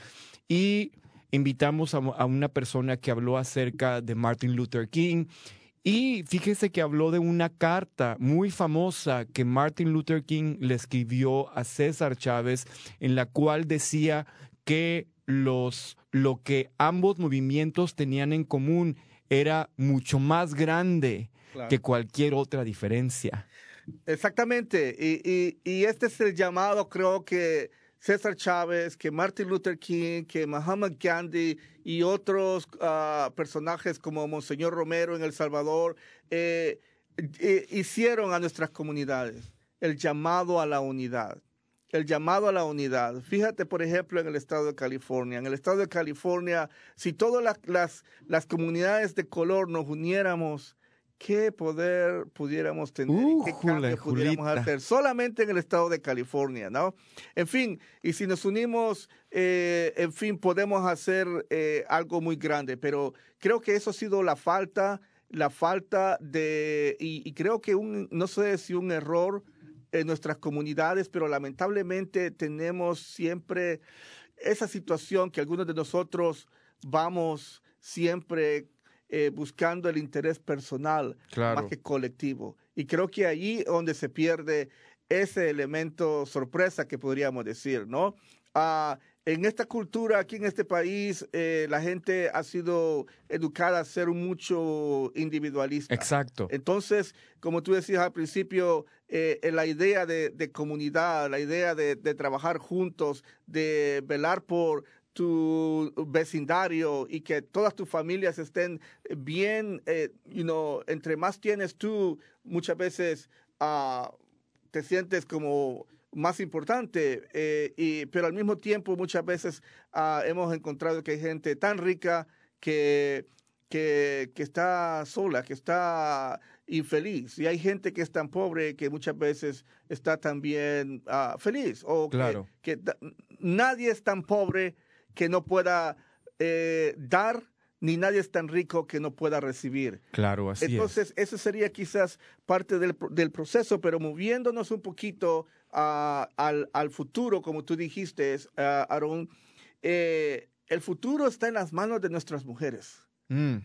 [SPEAKER 3] Y invitamos a, a una persona que habló acerca de Martin Luther King. Y fíjese que habló de una carta muy famosa que Martin Luther King le escribió a César Chávez, en la cual decía que los, lo que ambos movimientos tenían en común era mucho más grande
[SPEAKER 1] Claro.
[SPEAKER 3] que cualquier otra diferencia.
[SPEAKER 1] Exactamente, y, y, y este es el llamado, creo que César Chávez, que Martin Luther King, que Muhammad Gandhi y otros ah, personajes como Monseñor Romero en El Salvador eh, eh, hicieron a nuestras comunidades, el llamado a la unidad. El llamado a la unidad. Fíjate, por ejemplo, en el estado de California. En el estado de California, si todas las comunidades de color nos uniéramos, ¿qué poder pudiéramos tener? y ¿Qué cambio pudiéramos
[SPEAKER 3] Julita.
[SPEAKER 1] hacer? Solamente en el estado de California, ¿no? En fin, y si nos unimos, eh, en fin, podemos hacer eh, algo muy grande, pero creo que eso ha sido la falta, la falta de, y, y creo que un, no sé si un error en nuestras comunidades, pero lamentablemente tenemos siempre esa situación que algunos de nosotros vamos siempre eh, buscando el interés personal
[SPEAKER 3] Claro.
[SPEAKER 1] más que colectivo. Y creo que allí donde se pierde ese elemento sorpresa que podríamos decir, ¿no? Ah, en esta cultura, aquí en este país, eh, la gente ha sido educada a ser mucho individualista.
[SPEAKER 3] Exacto.
[SPEAKER 1] Entonces, como tú decías al principio, eh, la idea de, de comunidad, la idea de, de trabajar juntos, de velar por tu vecindario y que todas tus familias estén bien, eh, you know, entre más tienes tú, muchas veces ah, te sientes como más importante, eh, y, pero al mismo tiempo muchas veces ah, hemos encontrado que hay gente tan rica que que, que está sola, que está infeliz. Y hay gente que es tan pobre que muchas veces está también ah, feliz. O que-
[SPEAKER 3] Claro.
[SPEAKER 1] que, da- nadie es tan pobre que no pueda eh, dar, ni nadie es tan rico que no pueda recibir.
[SPEAKER 3] Claro, así es.
[SPEAKER 1] Entonces, eso sería quizás parte del, del proceso, pero moviéndonos un poquito al, al futuro, como tú dijiste, Aaron, eh, el futuro está en las manos de nuestras mujeres.
[SPEAKER 3] Mm,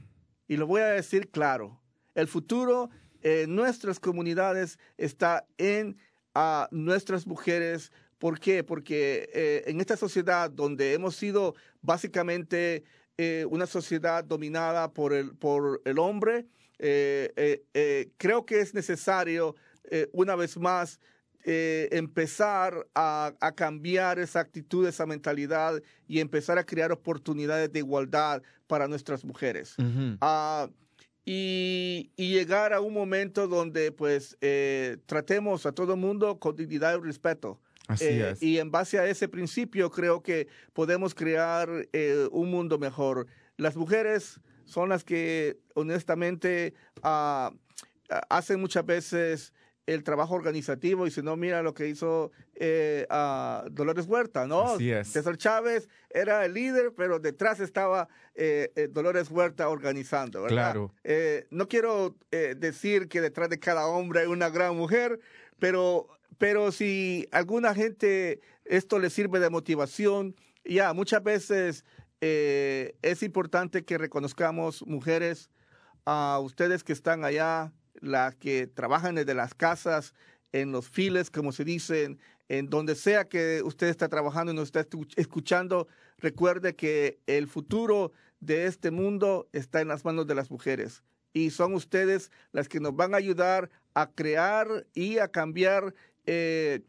[SPEAKER 1] Y lo voy a decir claro. El futuro en nuestras comunidades está en ah, nuestras mujeres. ¿Por qué? Porque eh, en esta sociedad donde hemos sido básicamente eh, una sociedad dominada por el, por el hombre, eh, eh, eh, creo que es necesario, eh, una vez más, empezar a, a cambiar esa actitud, esa mentalidad y empezar a crear oportunidades de igualdad para nuestras mujeres.
[SPEAKER 3] ujú.
[SPEAKER 1] Ah, y, y llegar a un momento donde pues eh, tratemos a todo el mundo con dignidad y respeto.
[SPEAKER 3] Así
[SPEAKER 1] Eh,
[SPEAKER 3] es.
[SPEAKER 1] Y en base a ese principio creo que podemos crear eh, un mundo mejor. Las mujeres son las que honestamente ah, hacen muchas veces el trabajo organizativo y si no mira lo que hizo eh, ah, Dolores Huerta, ¿no?
[SPEAKER 3] Así es.
[SPEAKER 1] César Chávez era el líder, pero detrás estaba eh, eh, Dolores Huerta organizando, ¿verdad?
[SPEAKER 3] Claro.
[SPEAKER 1] No quiero decir que detrás de cada hombre hay una gran mujer, pero, pero si alguna gente esto le sirve de motivación, ya muchas veces es importante que reconozcamos mujeres, a ustedes que están allá, las que trabajan desde las casas, en los files, como se dicen, en donde sea que usted está trabajando y nos está escu- escuchando, recuerde que el futuro de este mundo está en las manos de las mujeres. Y son ustedes las que nos van a ayudar a crear y a cambiar eh,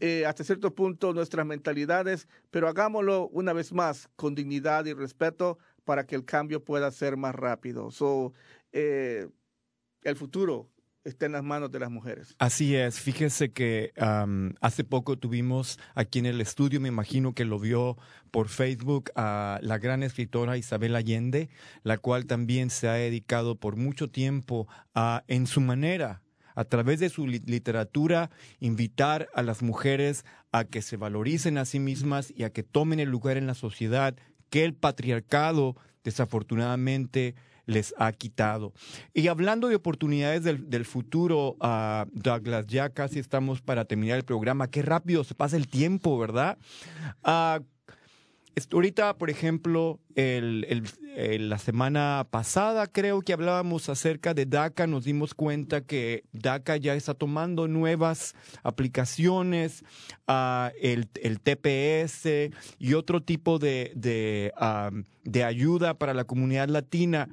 [SPEAKER 1] eh, hasta cierto punto nuestras mentalidades, pero hagámoslo una vez más con dignidad y respeto para que el cambio pueda ser más rápido. So, eh, el futuro está en las manos de las mujeres.
[SPEAKER 3] Así es, fíjese que hace poco tuvimos aquí en el estudio, me imagino que lo vio por Facebook, a la gran escritora Isabel Allende, la cual también se ha dedicado por mucho tiempo a, en su manera, a través de su li- literatura, invitar a las mujeres a que se valoricen a sí mismas y a que tomen el lugar en la sociedad que el patriarcado desafortunadamente les ha quitado. Y hablando de oportunidades del, futuro, ah, Douglas, ya casi estamos para terminar el programa. Qué rápido se pasa el tiempo, ¿verdad? Ah, ahorita, por ejemplo, el- la semana pasada creo que hablábamos acerca de DACA, nos dimos cuenta que DACA ya está tomando nuevas aplicaciones, ah, el, TPS y otro tipo de, de, ah, de ayuda para la comunidad latina.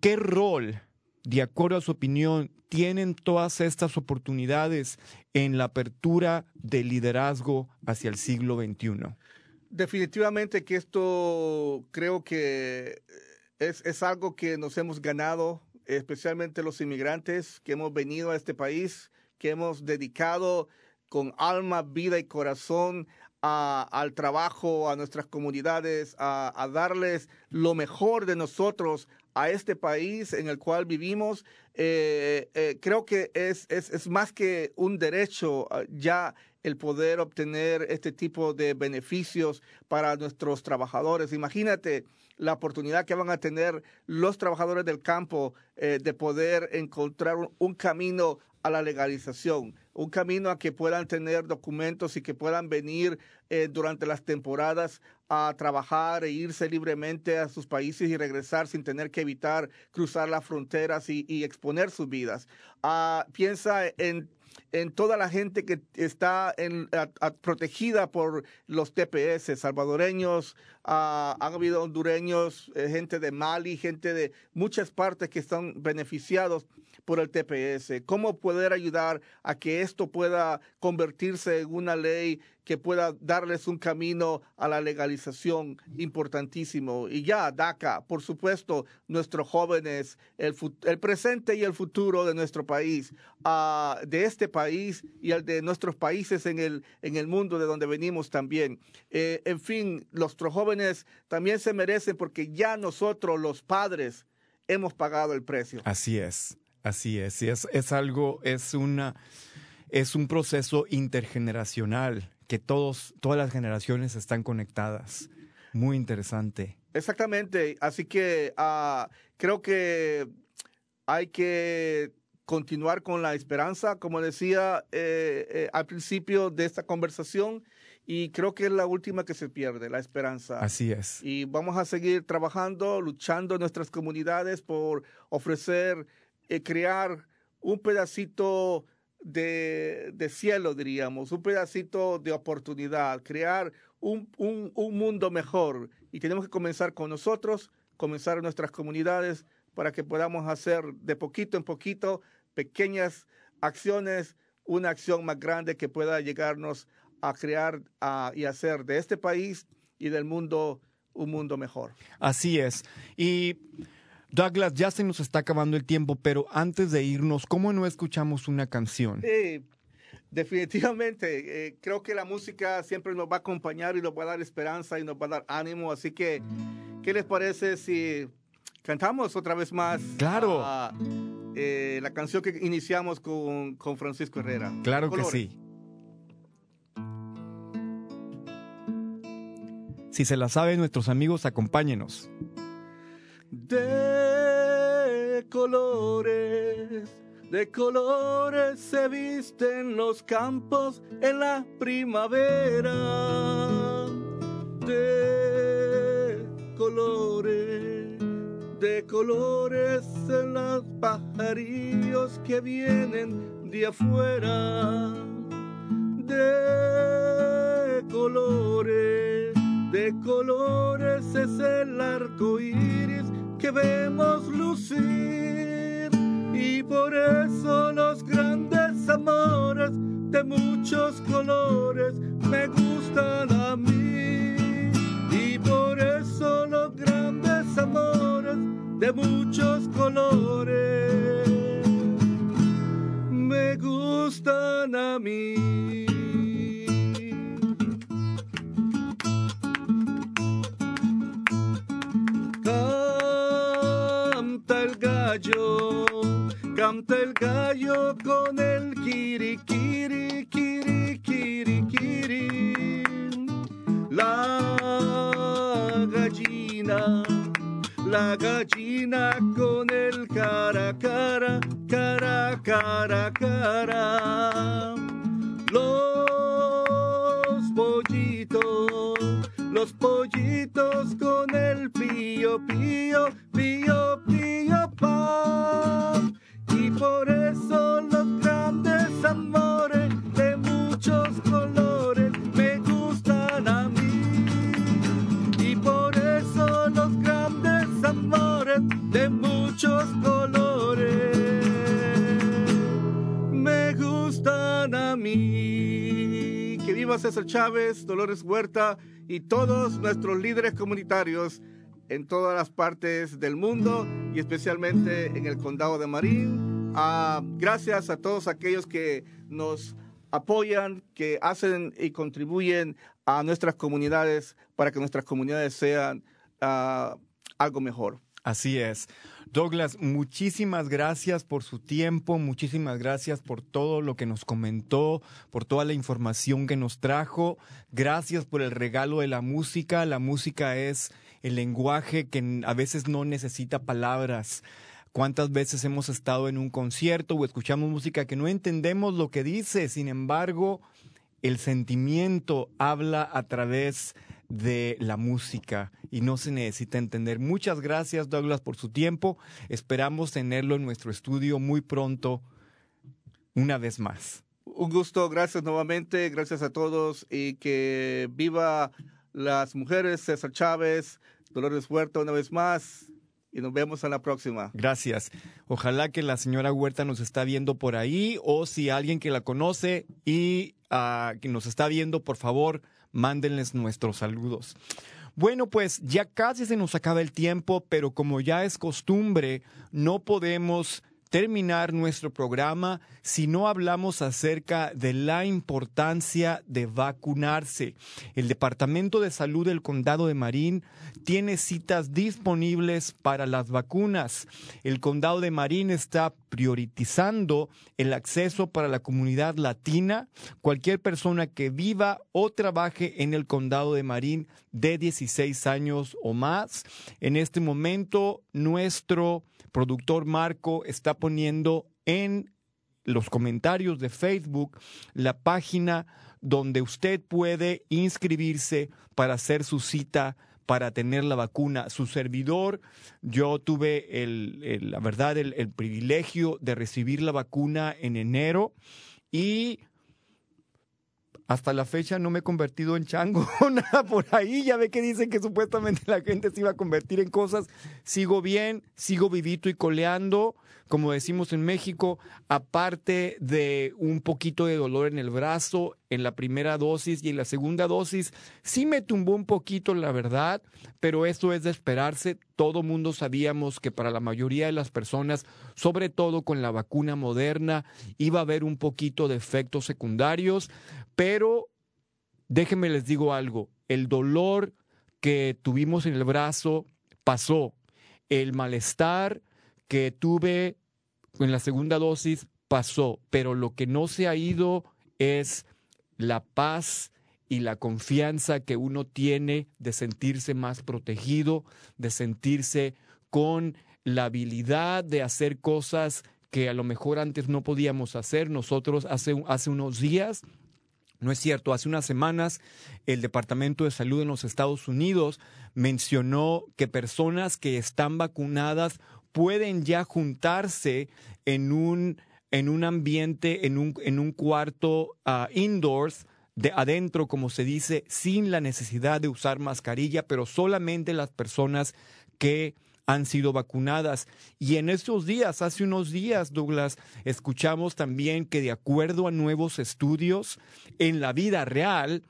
[SPEAKER 3] ¿Qué rol, de acuerdo a su opinión, tienen todas estas oportunidades en la apertura del liderazgo hacia el siglo XXI?
[SPEAKER 1] Definitivamente que esto creo que es, es algo que nos hemos ganado, especialmente los inmigrantes que hemos venido a este país, que hemos dedicado con alma, vida y corazón al trabajo, a nuestras comunidades, a, a darles lo mejor de nosotros a este país en el cual vivimos. Eh, eh, creo que es, es, es más que un derecho ah, ya el poder obtener este tipo de beneficios para nuestros trabajadores. Imagínate la oportunidad que van a tener los trabajadores del campo eh, de poder encontrar un, camino a la legalización, un camino a que puedan tener documentos y que puedan venir eh, durante las temporadas a trabajar e irse libremente a sus países y regresar sin tener que evitar cruzar las fronteras y, y exponer sus vidas. Ah, piensa en en toda la gente que está en, protegida por los TPS, salvadoreños, ah, han habido hondureños, eh, gente de Mali, gente de muchas partes que están beneficiados, por el TPS, cómo poder ayudar a que esto pueda convertirse en una ley que pueda darles un camino a la legalización importantísimo. Y ya, DACA, por supuesto, nuestros jóvenes, el, presente y el futuro de nuestro país, uh, de este país y el de nuestros países en el, en el mundo de donde venimos también. Eh, en fin, nuestros jóvenes también se merecen porque ya nosotros, los padres, hemos pagado el precio.
[SPEAKER 3] Así es, así es. es, es algo, es una, es un proceso intergeneracional que todos, todas las generaciones están conectadas. Muy interesante.
[SPEAKER 1] Exactamente. Así que uh, creo que hay que continuar con la esperanza, como decía eh, eh, al principio de esta conversación, y creo que es la última que se pierde, la esperanza.
[SPEAKER 3] Así es.
[SPEAKER 1] Y vamos a seguir trabajando, luchando en nuestras comunidades por ofrecer, eh, crear un pedacito de, de, cielo, diríamos, un pedacito de oportunidad, crear un, un, un mundo mejor. Y tenemos que comenzar con nosotros, comenzar en nuestras comunidades para que podamos hacer de poquito en poquito pequeñas acciones, una acción más grande que pueda llegarnos a crear a, y hacer de este país y del mundo un mundo mejor.
[SPEAKER 3] Así es. Y Douglas, ya se nos está acabando el tiempo, pero antes de irnos, ¿cómo no escuchamos una canción?
[SPEAKER 1] Sí, definitivamente. Eh, creo que la música siempre nos va a acompañar y nos va a dar esperanza y nos va a dar ánimo. Así que, ¿qué les parece si cantamos otra vez más?
[SPEAKER 3] Claro.
[SPEAKER 1] Uh, eh, la canción que iniciamos con, con Francisco Herrera.
[SPEAKER 3] Claro que sí. Si se la saben nuestros amigos, acompáñenos.
[SPEAKER 6] De colores, de colores se visten los campos en la primavera. De colores, de colores en los pajarillos que vienen de afuera. De colores de colores es el arco iris que vemos lucir. Y por eso los grandes amores de muchos colores me gustan a mí. Y por eso los grandes amores de muchos colores me gustan a mí. El gallo con el kiri, kiri, kiri, kiri, kiri. La gallina, la gallina con el cara, cara, cara, cara, cara. Los pollitos, los pollitos con el pío, pío, pío, pío, pam. Por eso los grandes amores de muchos colores me gustan a mí. Y por eso los grandes amores de muchos colores me gustan a mí.
[SPEAKER 1] Que viva César Chávez, Dolores Huerta y todos nuestros líderes comunitarios en todas las partes del mundo y especialmente en el condado de Marín. Uh, gracias a todos aquellos que nos apoyan, que hacen y contribuyen a nuestras comunidades para que nuestras comunidades sean uh, algo mejor.
[SPEAKER 3] Así es. Douglas, muchísimas gracias por su tiempo, muchísimas gracias por todo lo que nos comentó, por toda la información que nos trajo. Gracias por el regalo de la música. La música es el lenguaje que a veces no necesita palabras. ¿Cuántas veces hemos estado en un concierto o escuchamos música que no entendemos lo que dice? Sin embargo, el sentimiento habla a través de la música y no se necesita entender. Muchas gracias Douglas por su tiempo. Esperamos tenerlo en nuestro estudio muy pronto, una vez más.
[SPEAKER 1] Un gusto, gracias nuevamente, gracias a todos y que viva las mujeres, César Chávez, Dolores Huerta una vez más. y nos vemos en la próxima.
[SPEAKER 3] Gracias. Ojalá que la señora Huerta nos está viendo por ahí o si alguien que la conoce y ah, que nos está viendo, por favor, mándenles nuestros saludos. Bueno, pues ya casi se nos acaba el tiempo, pero como ya es costumbre, no podemos terminar nuestro programa si no hablamos acerca de la importancia de vacunarse. El Departamento de Salud del Condado de Marín tiene citas disponibles para las vacunas. El Condado de Marín está priorizando el acceso para la comunidad latina. Cualquier persona que viva o trabaje en el Condado de Marín de 16 años o más. En este momento, nuestro productor Marco está poniendo en los comentarios de Facebook la página donde usted puede inscribirse para hacer su cita para tener la vacuna. Su servidor, yo tuve el, la verdad el, el privilegio de recibir la vacuna en enero y hasta la fecha no me he convertido en chango nada por ahí. Ya ve que dicen que supuestamente la gente se iba a convertir en cosas. Sigo bien, sigo vivito y coleando, como decimos en México, aparte de un poquito de dolor en el brazo en la primera dosis y en la segunda dosis. Sí me tumbó un poquito, la verdad, pero eso es de esperarse. Todo mundo sabíamos que para la mayoría de las personas, sobre todo con la vacuna moderna, iba a haber un poquito de efectos secundarios pero déjenme les digo algo, el dolor que tuvimos en el brazo pasó, el malestar que tuve en la segunda dosis pasó, pero lo que no se ha ido es la paz y la confianza que uno tiene de sentirse más protegido, de sentirse con la habilidad de hacer cosas que a lo mejor antes no podíamos hacer. Nosotros hace, hace unos días no es cierto, hace unas semanas el Departamento de Salud en los Estados Unidos mencionó que personas que están vacunadas pueden ya juntarse en un, en un ambiente, en un, en un cuarto uh, indoors, de adentro, como se dice, sin la necesidad de usar mascarilla, pero solamente las personas que han sido vacunadas. Y en estos días, hace unos días, Douglas, escuchamos también que de acuerdo a nuevos estudios, en la vida real,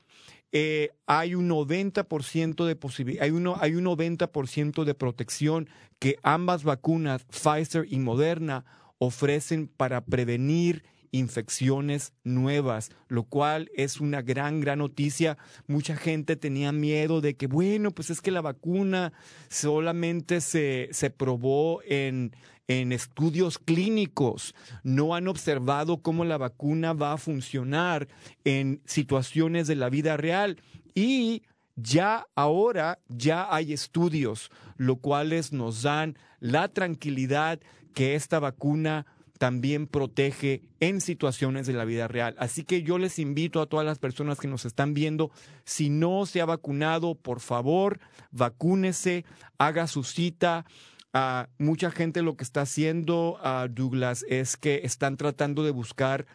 [SPEAKER 3] eh, hay un 90% de hay, uno, hay un 90% de protección que ambas vacunas, Pfizer y Moderna, ofrecen para prevenir infecciones nuevas, lo cual es una gran, gran noticia. Mucha gente tenía miedo de que, bueno, pues es que la vacuna solamente se, se probó en, en estudios clínicos, no han observado cómo la vacuna va a funcionar en situaciones de la vida real y ya ahora ya hay estudios, lo cuales nos dan la tranquilidad que esta vacuna también protege en situaciones de la vida real. Así que yo les invito a todas las personas que nos están viendo, si no se ha vacunado, por favor, vacúnese, haga su cita. Uh, mucha gente lo que está haciendo, uh, Douglas, es que están tratando de buscar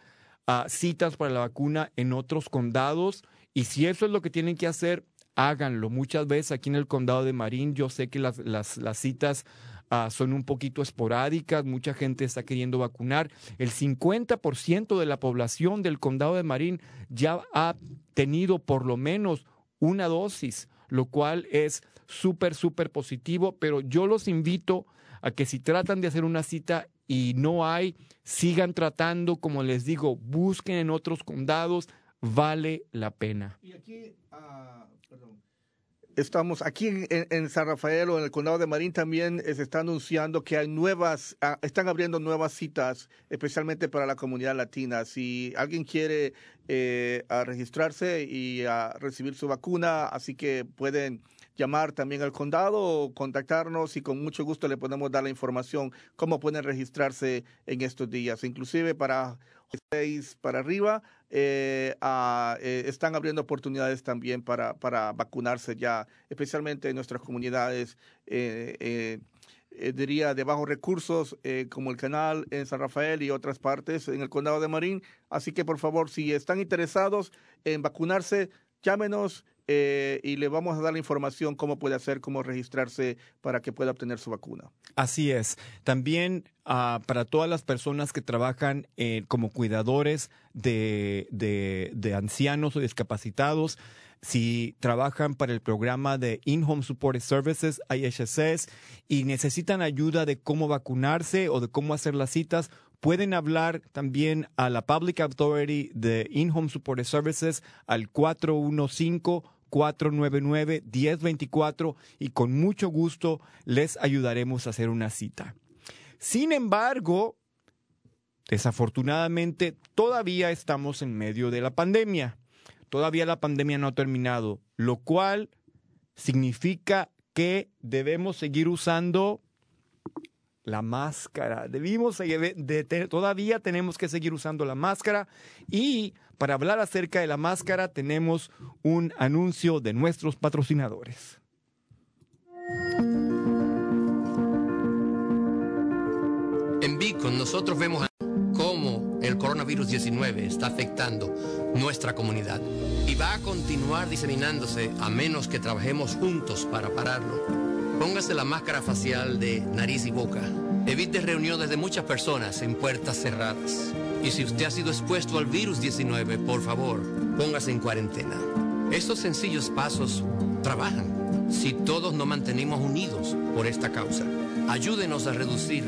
[SPEAKER 3] uh, citas para la vacuna en otros condados y si eso es lo que tienen que hacer, háganlo. Muchas veces aquí en el condado de Marín yo sé que las, las, las citas Ah, son un poquito esporádicas, mucha gente está queriendo vacunar. El 50% de la población del condado de Marín ya ha tenido por lo menos una dosis, lo cual es súper, súper positivo, pero yo los invito a que si tratan de hacer una cita y no hay, sigan tratando, como les digo, busquen en otros condados, vale la pena.
[SPEAKER 1] Y aquí, uh, perdón Estamos aquí en, San Rafael o en el condado de Marín también se está anunciando que hay nuevas, ah, están abriendo nuevas citas, especialmente para la comunidad latina. Si alguien quiere eh, registrarse y a recibir su vacuna, así que pueden llamar también al condado o contactarnos y con mucho gusto le podemos dar la información cómo pueden registrarse en estos días. Inclusive para seis para arriba, eh, eh, están abriendo oportunidades también para, para vacunarse ya, especialmente en nuestras comunidades, eh, diría, de bajos recursos, como el canal en San Rafael y otras partes en el condado de Marín. Así que, por favor, si están interesados en vacunarse, llámenos eh, y le vamos a dar la información cómo puede hacer, cómo registrarse para que pueda obtener su vacuna.
[SPEAKER 3] Así es. También ah, para todas las personas que trabajan eh, como cuidadores de, de, ancianos o discapacitados, si trabajan para el programa de In-Home Support Services, IHSS, y necesitan ayuda de cómo vacunarse o de cómo hacer las citas, pueden hablar también a la Public Authority de In-Home Support Services al 415 499-1024 y con mucho gusto les ayudaremos a hacer una cita. Sin embargo, desafortunadamente todavía estamos en medio de la pandemia. Todavía la pandemia no ha terminado, lo cual significa que debemos seguir usando la máscara. Debimos todavía tenemos que seguir usando la máscara y para hablar acerca de la máscara tenemos un anuncio de nuestros patrocinadores.
[SPEAKER 7] En Beacon nosotros vemos cómo el coronavirus 19 está afectando nuestra comunidad y va a continuar diseminándose a menos que trabajemos juntos para pararlo. Póngase la máscara facial de nariz y boca. Evite reuniones de muchas personas en puertas cerradas. Y si usted ha sido expuesto al virus 19, por favor, póngase en cuarentena. Estos sencillos pasos trabajan si todos nos mantenemos unidos por esta causa. Ayúdenos a reducir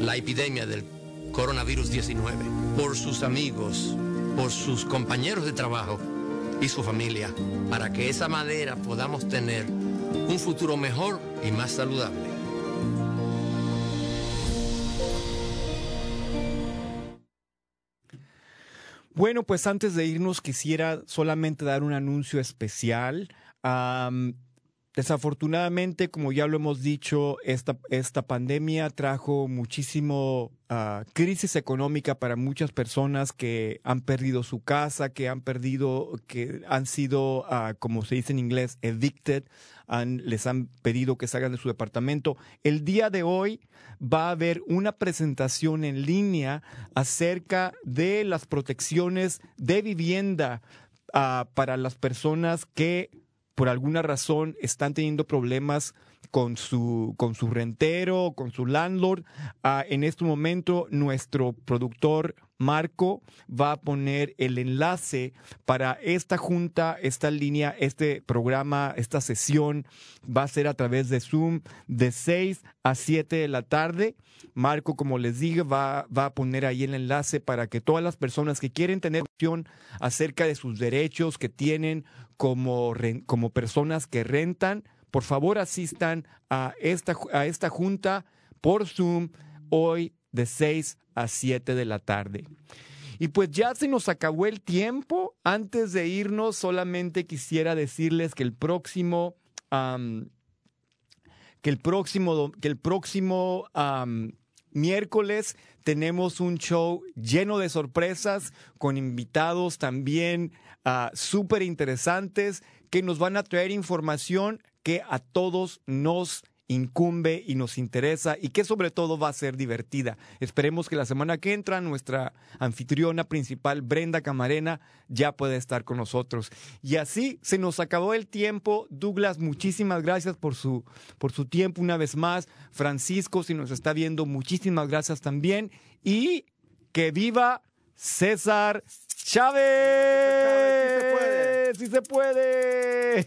[SPEAKER 7] la epidemia del coronavirus 19 por sus amigos, por sus compañeros de trabajo y su familia, para que esa manera podamos tener un futuro mejor y más saludable.
[SPEAKER 3] Bueno, pues antes de irnos quisiera solamente dar un anuncio especial. Um, desafortunadamente, como ya lo hemos dicho, esta, esta pandemia trajo muchísimo uh, crisis económica para muchas personas que han perdido su casa, que han perdido, que han sido, uh, como se dice en inglés, evicted, les han pedido que salgan de su departamento. El día de hoy va a haber una presentación en línea acerca de las protecciones de vivienda uh, para las personas que por alguna razón están teniendo problemas con su, con su rentero, con su landlord. Uh, en este momento, nuestro productor Marco va a poner el enlace para esta junta, esta línea, este programa, esta sesión. Va a ser a través de Zoom de 6 a 7 de la tarde. Marco, como les dije, va, va a poner ahí el enlace para que todas las personas que quieren tener opción acerca de sus derechos que tienen como, como personas que rentan, por favor asistan a esta, a esta junta por Zoom hoy de 6 a 7 de la tarde. Y pues ya se nos acabó el tiempo. Antes de irnos, solamente quisiera decirles que el próximo, que el próximo, que el próximo miércoles tenemos un show lleno de sorpresas con invitados también uh, súper interesantes que nos van a traer información que a todos nos incumbe y nos interesa y que sobre todo va a ser divertida. Esperemos que la semana que entra nuestra anfitriona principal, Brenda Camarena, ya pueda estar con nosotros. Y así se nos acabó el tiempo. Douglas, muchísimas gracias por su, por su tiempo una vez más. Francisco, si nos está viendo, muchísimas gracias también. Y que viva César Chávez. Sí se puede.